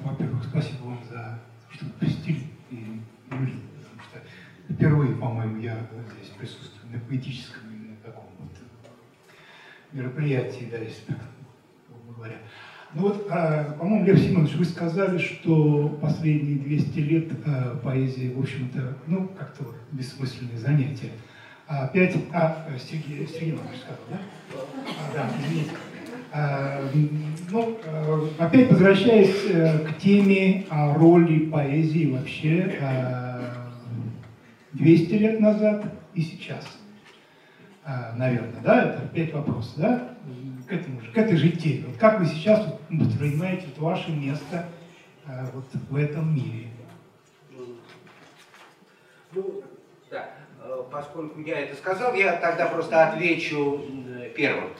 Во-первых, спасибо вам за то, что вы посетили и Юрий, потому что впервые, по-моему, я здесь присутствую на поэтическом мероприятий, да, если так говоря. Ну вот, а, по-моему, Лев Симонович, вы сказали, что последние 200 лет а, поэзия, в общем-то, ну, как-то вот бессмысленные занятия. А опять, а, Сергей, Сергей Иванович сказал, да? А, да, извините. Ну, опять возвращаясь а, к теме о роли поэзии вообще а, 200 лет назад и сейчас – наверное, да, это опять вопрос, да, к, этому же, к этой же теме. Вот как вы сейчас воспринимаете вот ваше место а, вот в этом мире? Ну, да, э, поскольку я это сказал, я тогда просто отвечу первым.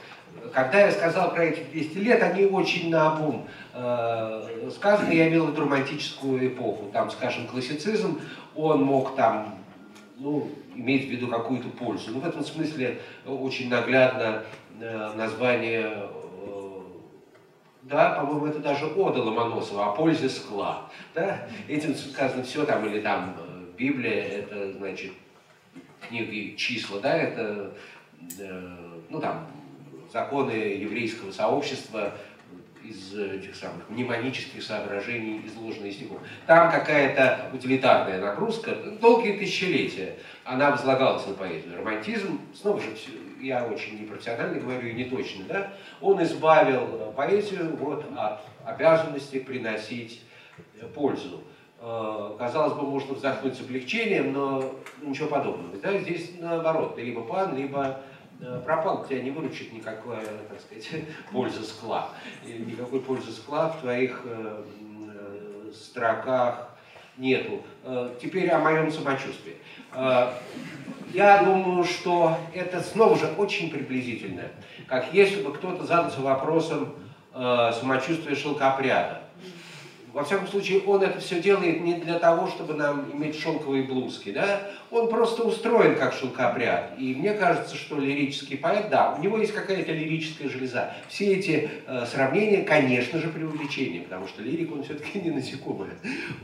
Когда я сказал про эти 200 лет, они очень наобум э, сказаны, я имел в виду романтическую эпоху. Там, скажем, классицизм, он мог там, ну, иметь в виду какую-то пользу. Ну, в этом смысле очень наглядно э, название, э, да, по-моему, это даже Ода Ломоносова о пользе скла. Да? Этим сказано все там, или там э, Библия, это, значит, книги числа, да, это, ну, там, законы еврейского сообщества, из этих самых мнемонических соображений, изложенных стихов. Там какая-то утилитарная нагрузка, долгие тысячелетия, она возлагалась на поэзию. Романтизм, снова же, я очень непрофессионально говорю и не точно, да, он избавил поэзию вот, от обязанности приносить пользу. Э, казалось бы, можно вздохнуть с облегчением, но ничего подобного. Да, здесь наоборот, ты либо пан, либо Э, пропал, тебя не выручит никакая, так сказать, польза скла. Никакой пользы скла в твоих э, э, строках нету. Теперь о моем самочувствии. Я думаю, что это снова же очень приблизительно. Как если бы кто-то задался вопросом э, самочувствия шелкопряда. Во всяком случае, он это все делает не для того, чтобы нам иметь шелковые блузки, да? Он просто устроен как шелкопряд. И мне кажется, что лирический поэт, да, у него есть какая-то лирическая железа. Все эти э, сравнения, конечно же, преувеличения, потому что лирик, он все-таки не насекомое.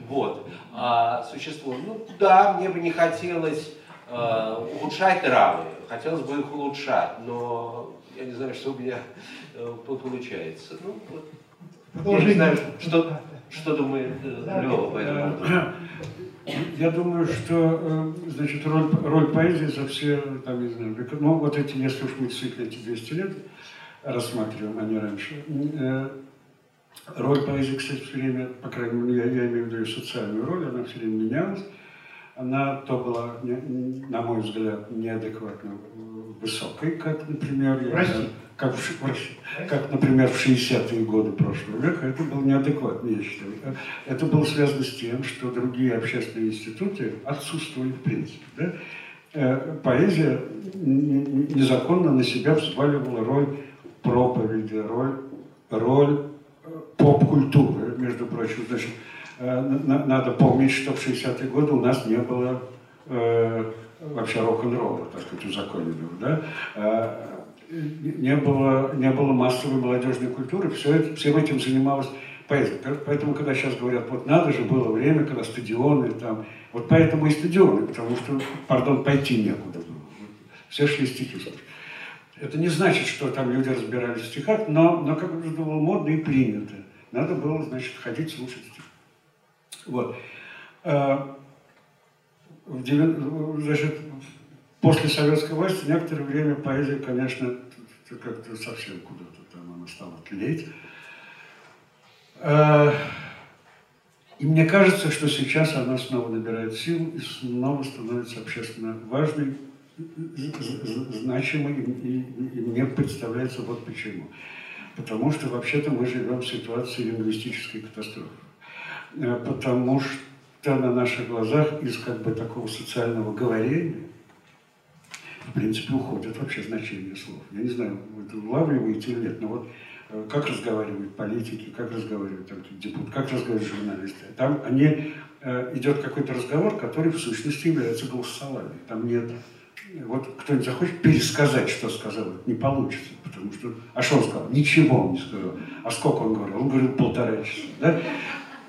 Вот. А существо, ну да, мне бы не хотелось э, улучшать нравы, хотелось бы их улучшать, но я не знаю, что у меня э, получается. Ну, вот. Я не знаю, что, что думает э, Лева по этому поводу. Я думаю, что э, значит, роль, роль поэзии за все, там, не знаю, ну, вот эти, если уж мы действительно эти 200 лет рассматриваем, а не раньше, э, роль поэзии, кстати, все время, по крайней мере, я, я имею в виду ее социальную роль, она все время менялась. Она то была, на мой взгляд, неадекватно высокой, как, например, я России. знаю, как как, например, в 60-е годы прошлого века, это было неадекватно, я считаю. Это было связано с тем, что другие общественные институты отсутствовали в принципе. Да? Э, Поэзия незаконно на себя взваливала роль проповеди, роль, роль э, поп-культуры, между прочим. Значит, э, на- надо помнить, что в 60-е годы у нас не было вообще рок-н-ролла, так сказать, узаконенного. Да? Э, не было, не было массовой молодежной культуры, все это, всем этим занималась поэзия. По- Поэтому, когда сейчас говорят, вот надо же, было время, когда стадионы там, вот поэтому и стадионы, потому что, пардон, пойти некуда было. Все шли стихи. Это не значит, что там люди разбирались в стихах, но, но как это было модно и принято. Надо было, значит, ходить слушать стихи. Вот. Девян- значит, после советской власти некоторое время поэзия, конечно, как-то совсем куда-то там она стала тлеть. А, И мне кажется, что сейчас она снова набирает силу и снова становится общественно важной, значимой, и, и- и мне представляется вот почему. Потому что вообще-то мы живем в ситуации лингвистической катастрофы. Э, Потому что на наших глазах из как бы такого социального говорения в принципе, уходит вообще значение слов. Я не знаю, вы улавливаете или нет, но вот э, как разговаривают политики, как разговаривают там, депутаты, как разговаривают журналисты. Там они, э, идет какой-то разговор, который в сущности является голосованием. Там нет... Вот кто-нибудь захочет пересказать, что сказал, не получится, потому что... А что он сказал? Ничего он не сказал. А сколько он говорил? Он говорил полтора часа. Да?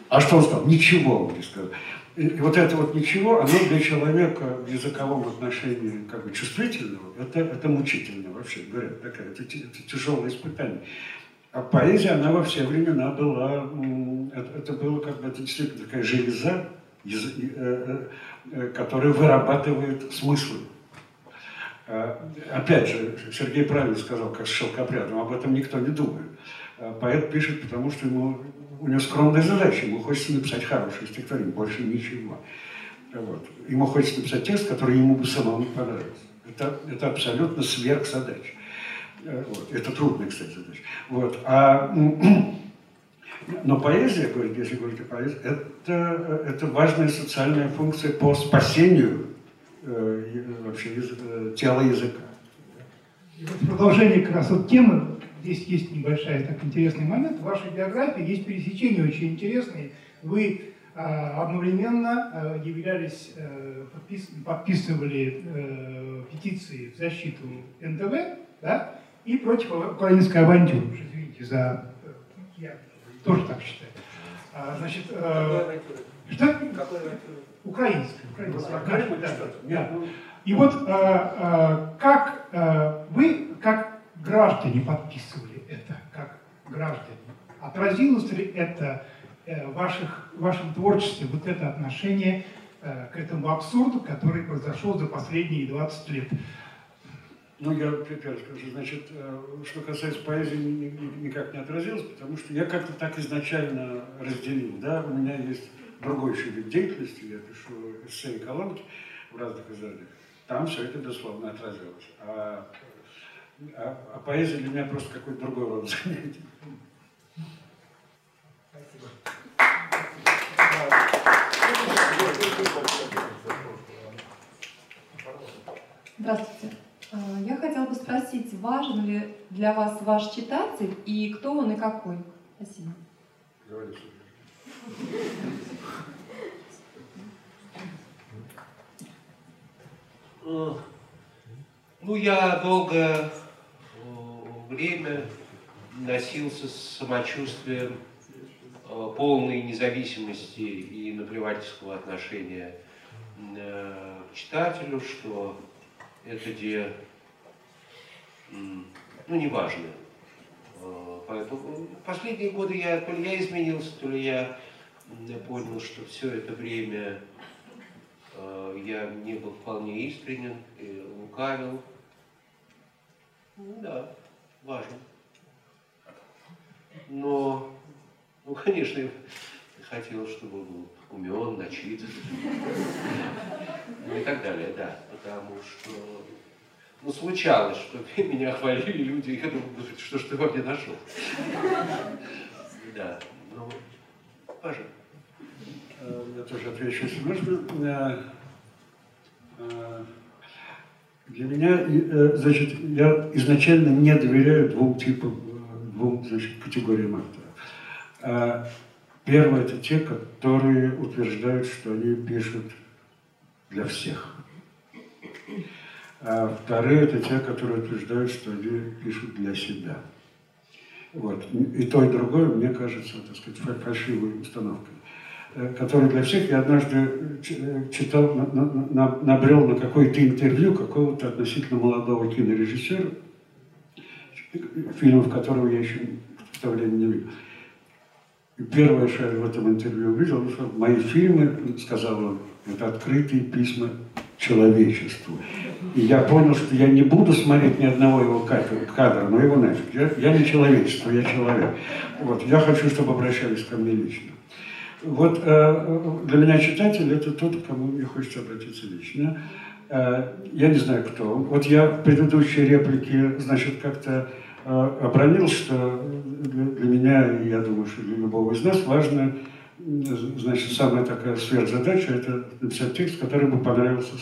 А что он сказал? Ничего он не сказал. И, вот это вот ничего, оно для человека в языковом отношении как бы чувствительного, это, это мучительно вообще говоря, такая, это, это тяжелое испытание. А поэзия, она во все времена была, это, это было как бы, это действительно такая железа, и, э, э, которая вырабатывает смыслы. Э, Опять же, Сергей правильно сказал, как с шелкопрядом, об этом никто не думает. Э, Поэт пишет, потому что ему, у него скромная задача, ему хочется написать хорошее стихотворение, больше ничего. Вот. Ему хочется написать текст, который ему бы самому понравился. Это, это абсолютно сверхзадача. Э, Вот. Это трудная, кстати, задача. Вот. А, но поэзия, говорит, если говорить о поэзии, это, это важная социальная функция по спасению э, вообще язы- э, тела языка. И вот продолжение как раз вот темы, здесь есть небольшая так интересный момент. В вашей биографии есть пересечения очень интересные. Вы а, одновременно а, являлись, э, подпис- подписывали э, петиции в защиту НТВ да, и против украинской авантюры. Уж Извините за... э, Я тоже так считаю. А, значит, э, что? Украинская. украинская, да, да. И вот э, э, как э, вы, как граждане, подписывали это, как граждане, отразилось ли это э, в вашем творчестве, вот это отношение э, к этому абсурду, который произошел за последние 20 лет? Ну, я опять скажу, значит, э, что касается поэзии, ни- ни- никак не отразилось, потому что я как-то так изначально разделил, да, у меня есть другой еще вид деятельности, я пишу эссе и колонки в разных изданиях, там все это, безусловно, отразилось. А, а- а поэзия для меня просто какой-то другой род занятий. Здравствуйте. Э, Я хотела бы спросить, важен ли для вас ваш читатель и кто он и какой? Спасибо. Э, Ну, я долгое э, время носился с самочувствием э, полной независимости и наплевательского отношения э, к читателю, что это где, ну, неважно. Э, Поэтому последние годы я, то ли я изменился, то ли я понял, что все это время я не был вполне искренен и лукавил. Ну да, важно. Но, ну, конечно, я хотел, чтобы он был умен, начитан. Ну и так далее, да. Потому что, ну, случалось, что меня хвалили люди, и я думал, «Ну, что ж ты во мне нашел? Да, ну, важно. Э, Я тоже отвечу, если можно. Для меня, э, значит, я изначально не доверяю двум типам, э, двум значит, категориям авторов. Э, Первое – это те, которые утверждают, что они пишут для всех. А вторые – это те, которые утверждают, что они пишут для себя. Вот. И то, и другое, мне кажется, так сказать, фа- фальшивой установкой который для всех. Я однажды э, читал, на- на- набрел на какое-то интервью какого-то относительно молодого кинорежиссера, фильмов которого я еще представления не видел. И первое, что я в этом интервью увидел, что мои фильмы, сказал он, это открытые письма человечеству. И я понял, что я не буду смотреть ни одного его кадра но его нафиг. Я, я не человечество, я человек. Вот, я хочу, чтобы обращались ко мне лично. Вот э, для меня читатель это тот, к кому мне хочется обратиться лично. Э, я не знаю, кто. Вот я в предыдущей реплике, значит, как-то э, обронил, что для, меня, я думаю, что для любого из нас важно, значит, самая такая сверхзадача – это написать текст, который бы понравился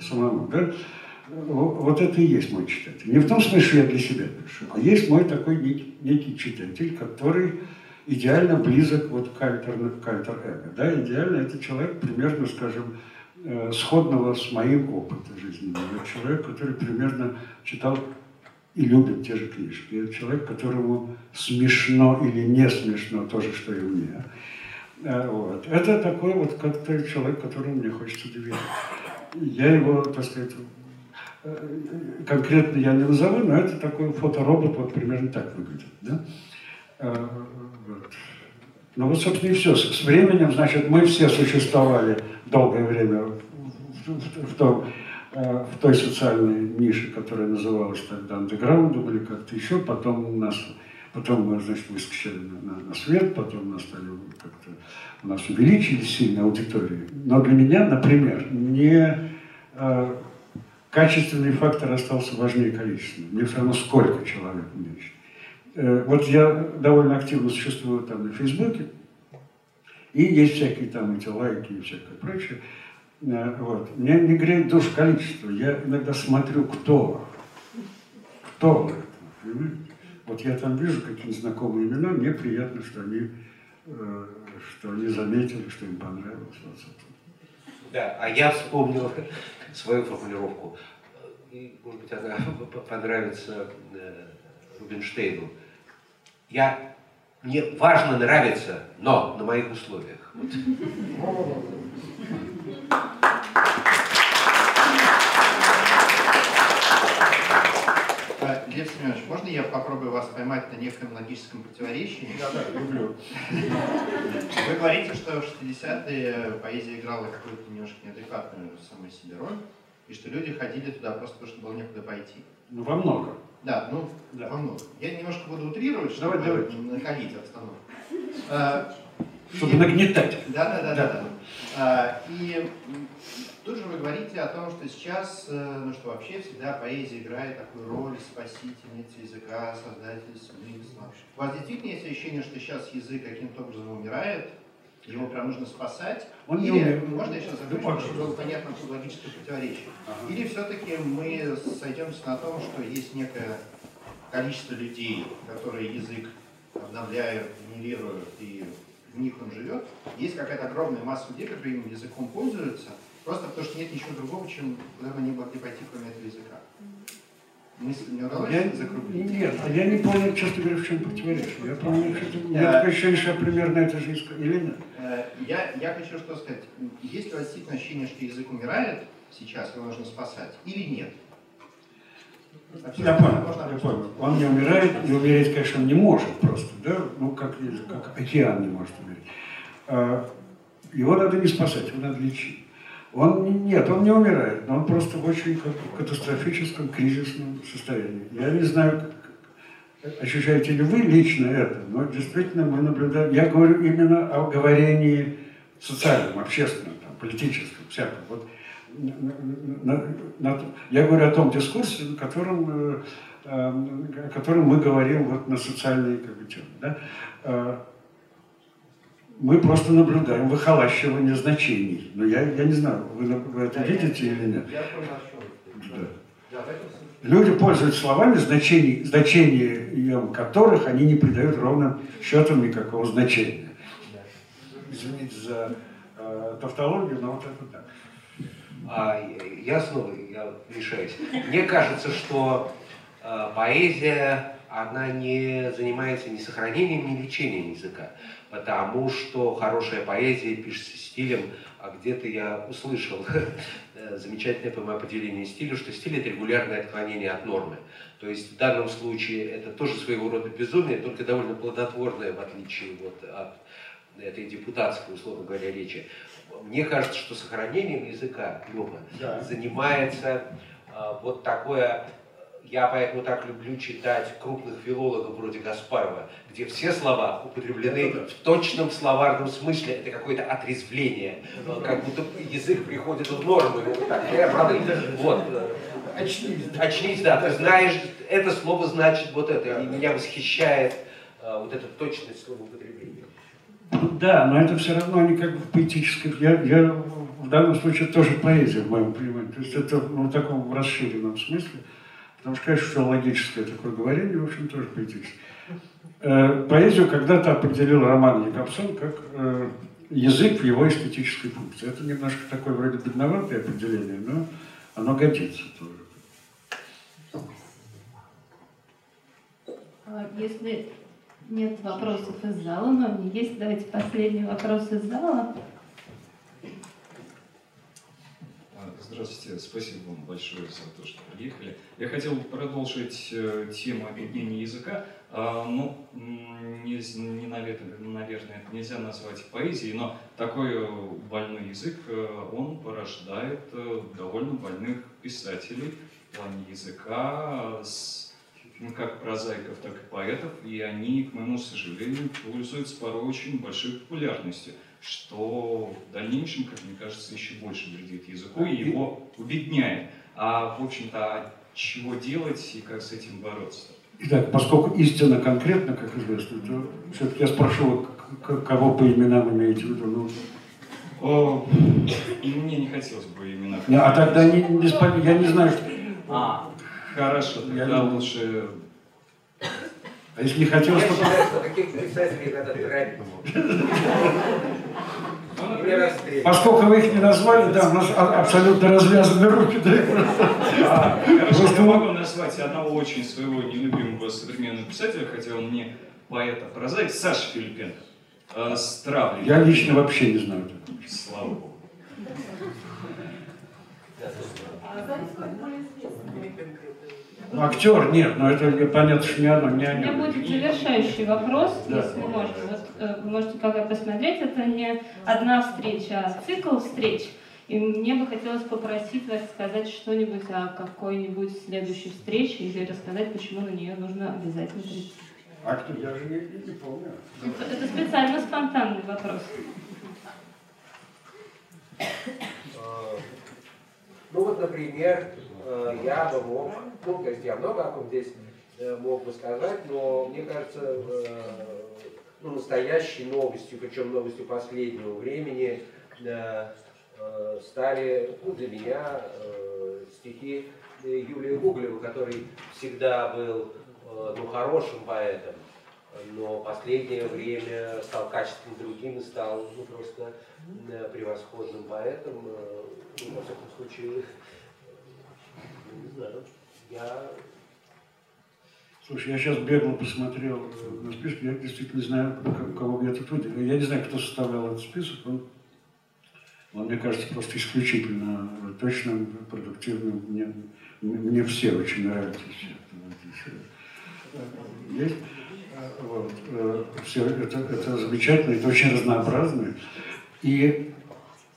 самому. Да? Во- Вот это и есть мой читатель. Не в том смысле, что я для себя пишу, а есть мой такой некий, некий читатель, который идеально близок вот к альтер, альтер-эго. Да? Идеально это человек примерно, скажем, э, сходного с моим опытом жизненным. Это человек, который примерно читал и любит те же книжки. Это человек, которому смешно или не смешно то же, что и мне. Э, Вот. Это такой вот как-то человек, которому мне хочется доверять. Я его, так сказать, э, конкретно я не назову, но это такой фоторобот, вот примерно так выглядит. Да? Ну вот, собственно, и все. С временем, значит, мы все существовали долгое время в, в- в том, э, в той социальной нише, которая называлась тогда андеграундом или как-то еще. Потом у нас, потом мы, значит, выскочили на, на- на свет, потом нас стали как-то, у нас увеличились сильно аудитории. Но для меня, например, не э, качественный фактор остался важнее количественного. Мне все равно сколько человек меньше. Э, Вот я довольно активно существую там на Фейсбуке, и есть всякие там эти лайки и всякое прочее. Э, Вот. Мне не греет душ количество. Я иногда смотрю, кто. Кто в этом, понимаете? Вот я там вижу какие-то знакомые имена, мне приятно, что они, э, что они заметили, что им понравилось. Вот. Да, а я вспомнил свою формулировку. И, может быть, она понравится э, Рубинштейну. Я, мне важно нравиться, но на моих условиях. Вот. А, Лев Семенович, можно я попробую вас поймать на неком логическом противоречии? Да, да, люблю. Вы говорите, что в 60-е поэзия играла какую-то немножко неадекватную самой себе роль, и что люди ходили туда просто потому, что было некуда пойти. Ну, во много. Да, ну, Да. во много. Я немножко буду утрировать, чтобы Давай, давай. накалить обстановку. А, Чтобы и- нагнетать. Да, да, да, Да. А, И тут же вы говорите о том, что сейчас, э, ну что вообще всегда поэзия играет такую роль спасительницы языка, создателя смысла. У вас действительно есть ощущение, что сейчас язык каким-то образом умирает? Его прям нужно спасать, Он не или, умеет. можно я сейчас Да, чтобы было понятно логическое противоречие, Ага. или все-таки мы сойдемся на том, что есть некое количество людей, которые язык обновляют, генерируют, и в них он живет, есть какая-то огромная масса людей, которые этим языком пользуются, просто потому что нет ничего другого, чем куда бы они могли пойти, кроме этого языка. Мысль не удалось Я, закруглить? нет, а я не понял, честно говоря, в чем противоречие. Я понял, что меня Я- такое ощущение, что я примерно это же искал. Или нет? Э, Я, я хочу что сказать. Есть ли у вас действительно ощущение, что язык умирает сейчас, его нужно спасать, или нет? Я понял, я понял. Он не умирает, и умереть, конечно, он не может просто, да? Ну, как, как океан не может умереть. А, Его надо не спасать, его надо лечить. Он, не- нет, он не умирает, но он просто в очень катастрофическом, кризисном состоянии. Я не знаю, ощущаете ли вы лично это, но действительно мы наблюдаем, я говорю именно о говорении социальном, общественном, там, политическом, всяком. Вот, на- на- я говорю о том дискурсе, о котором, э, э, о котором мы говорим вот на социальные как бы, темы. Да? Э, Мы просто наблюдаем выхолащивание значений. Но я, я не знаю, вы, вы это видите или нет? Я понял, о чем ты. Да. Да, в этом. Люди пользуются словами, значений, значением которых они не придают ровным счетом никакого значения. Извините за э, тавтологию, но вот это так. А, я снова я решаюсь. Мне кажется, что э, поэзия, она не занимается ни сохранением, ни лечением языка. Потому что хорошая поэзия пишется стилем, а где-то я услышал э, замечательное, по-моему, определение стиля, что стиль – это регулярное отклонение от нормы. То есть в данном случае это тоже своего рода безумие, только довольно плодотворное, в отличие вот от этой депутатской, условно говоря, речи. Мне кажется, что сохранением языка Лёва Да. занимается а, вот такое, я поэтому так люблю читать крупных филологов вроде Гаспарова, где все слова употреблены в точном словарном смысле, это какое-то отрезвление, как будто язык приходит в норму. вот «Э, э, Очнись. очнись, да, ты знаешь, это слово значит вот это, и меня восхищает а, вот эта точность словоупотребления. Ну Да, но это все равно не как бы в поэтической... Я, я в данном случае тоже поэзия в моем понимании. То есть это ну, в таком расширенном смысле. Потому что, конечно, филологическое такое говорение, в общем, тоже поэтическое. Э, поэзию когда-то определил Роман Якобсон как э, язык в его эстетической функции. Это немножко такое вроде бедноватое определение, но оно годится тоже. А Если нет вопросов из зала, но есть, давайте последний вопрос из зала. А, Здравствуйте, спасибо вам большое за то, что приехали. Я хотел продолжить э, тему объединения языка. А, ну, м, не, не наверное, это нельзя назвать поэзией, но такой э, больной язык, э, он порождает довольно больных писателей в плане языка, ну, как прозаиков, так и поэтов, и они, к моему сожалению, пользуются порой очень большой популярностью что в дальнейшем, как мне кажется, еще больше вредит языку и его убедняет. А, в общем-то, а чего делать и как с этим бороться? Итак, поскольку истина конкретно, как известно, то все-таки я спрошу, кого по именам имеете в виду? Ну, О, и мне не хотелось бы именно... не, а тогда не, не я не знаю, что... А, хорошо, Я тогда не- лучше... А если не хотел, Я чтобы... считаю, что таких писателей надо грабить. Или расстрелять. Поскольку вы их не назвали, да, у нас а- абсолютно развязаны руки. Да, А, Хорошо, я могу назвать одного очень своего нелюбимого современного писателя, хотя он не поэт, а прозаик, Саша Филипенко. Э, Стравлин. Я лично вообще не знаю. Слава Богу. Ну, актер нет, но это понятно, что не оно, не У меня будет завершающий вопрос, Да. если можно. Вот, э, вы можете пока посмотреть, это не одна встреча, а цикл встреч. И мне бы хотелось попросить вас сказать что-нибудь о какой-нибудь следующей встрече или рассказать, почему на нее нужно обязательно прийти. А кто? Я же не, не помню. Это, это специально спонтанный вопрос. Э, Ну вот, например, я бы мог, ну, то есть я много о ком здесь э, мог бы сказать, но мне кажется, э, ну, настоящей новостью, причем новостью последнего времени, э, э, стали ну, для меня э, стихи Юлия Гоголева, который всегда был э, ну, хорошим поэтом, но последнее время стал качественно другим и стал ну, просто э, превосходным поэтом. Э, ну, во всяком случае, не знаю, я Слушай, я сейчас бегло посмотрел э, на список, я действительно не знаю, кого я тут выделил. Я не знаю, кто составлял этот список, он, он мне кажется, просто исключительно точным, продуктивным. Мне, мне все очень нравятся. Э, Есть? Э, Вот. Все это, это замечательно, это очень разнообразно. И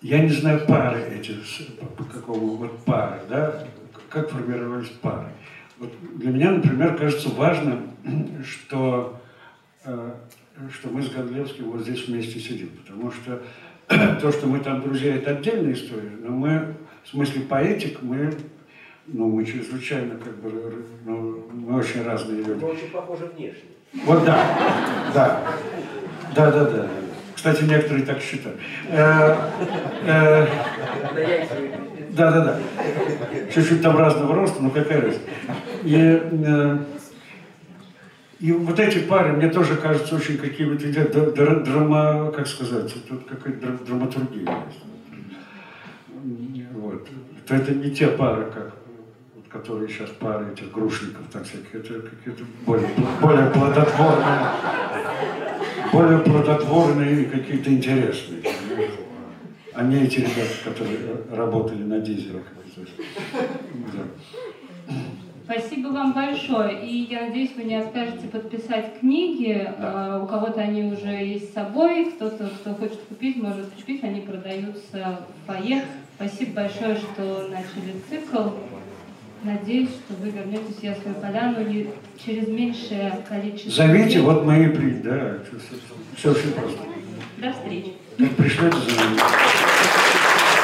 я не знаю пары эти, по какому вот пары, да, как формировались пары. Вот для меня, например, кажется важным, что, э, что мы с Гондлевским вот здесь вместе сидим, потому что то, что мы там друзья, это отдельная история, но мы, в смысле поэтик, мы, ну, мы чрезвычайно, как бы, ну, мы очень разные люди. мы очень похожи внешне. Вот да, да, да, да, да. Кстати, некоторые так считают. Да, да, да. Чуть-чуть там разного роста, но какая разница. И, э, и вот эти пары мне тоже кажутся очень какими-то драма, как сказать, тут какая-то дра- драматургия есть. Вот. То это не те пары, как вот, которые сейчас пары этих грушников, так всякие, это какие-то более, более плодотворные, более плодотворные и какие-то интересные. А не эти ребята, которые работали на дизелях. Да. Спасибо вам большое. И я надеюсь, вы не откажете подписать книги. Э, У кого-то они уже есть с собой, кто-то, кто хочет купить, может купить. Они продаются в фойе. Спасибо большое, что начали цикл. Надеюсь, что вы вернетесь в Ясную Поляну не через меньшее количество Зовите, вот мы и при, да, все очень просто. До встречи. Ну, как пришло это за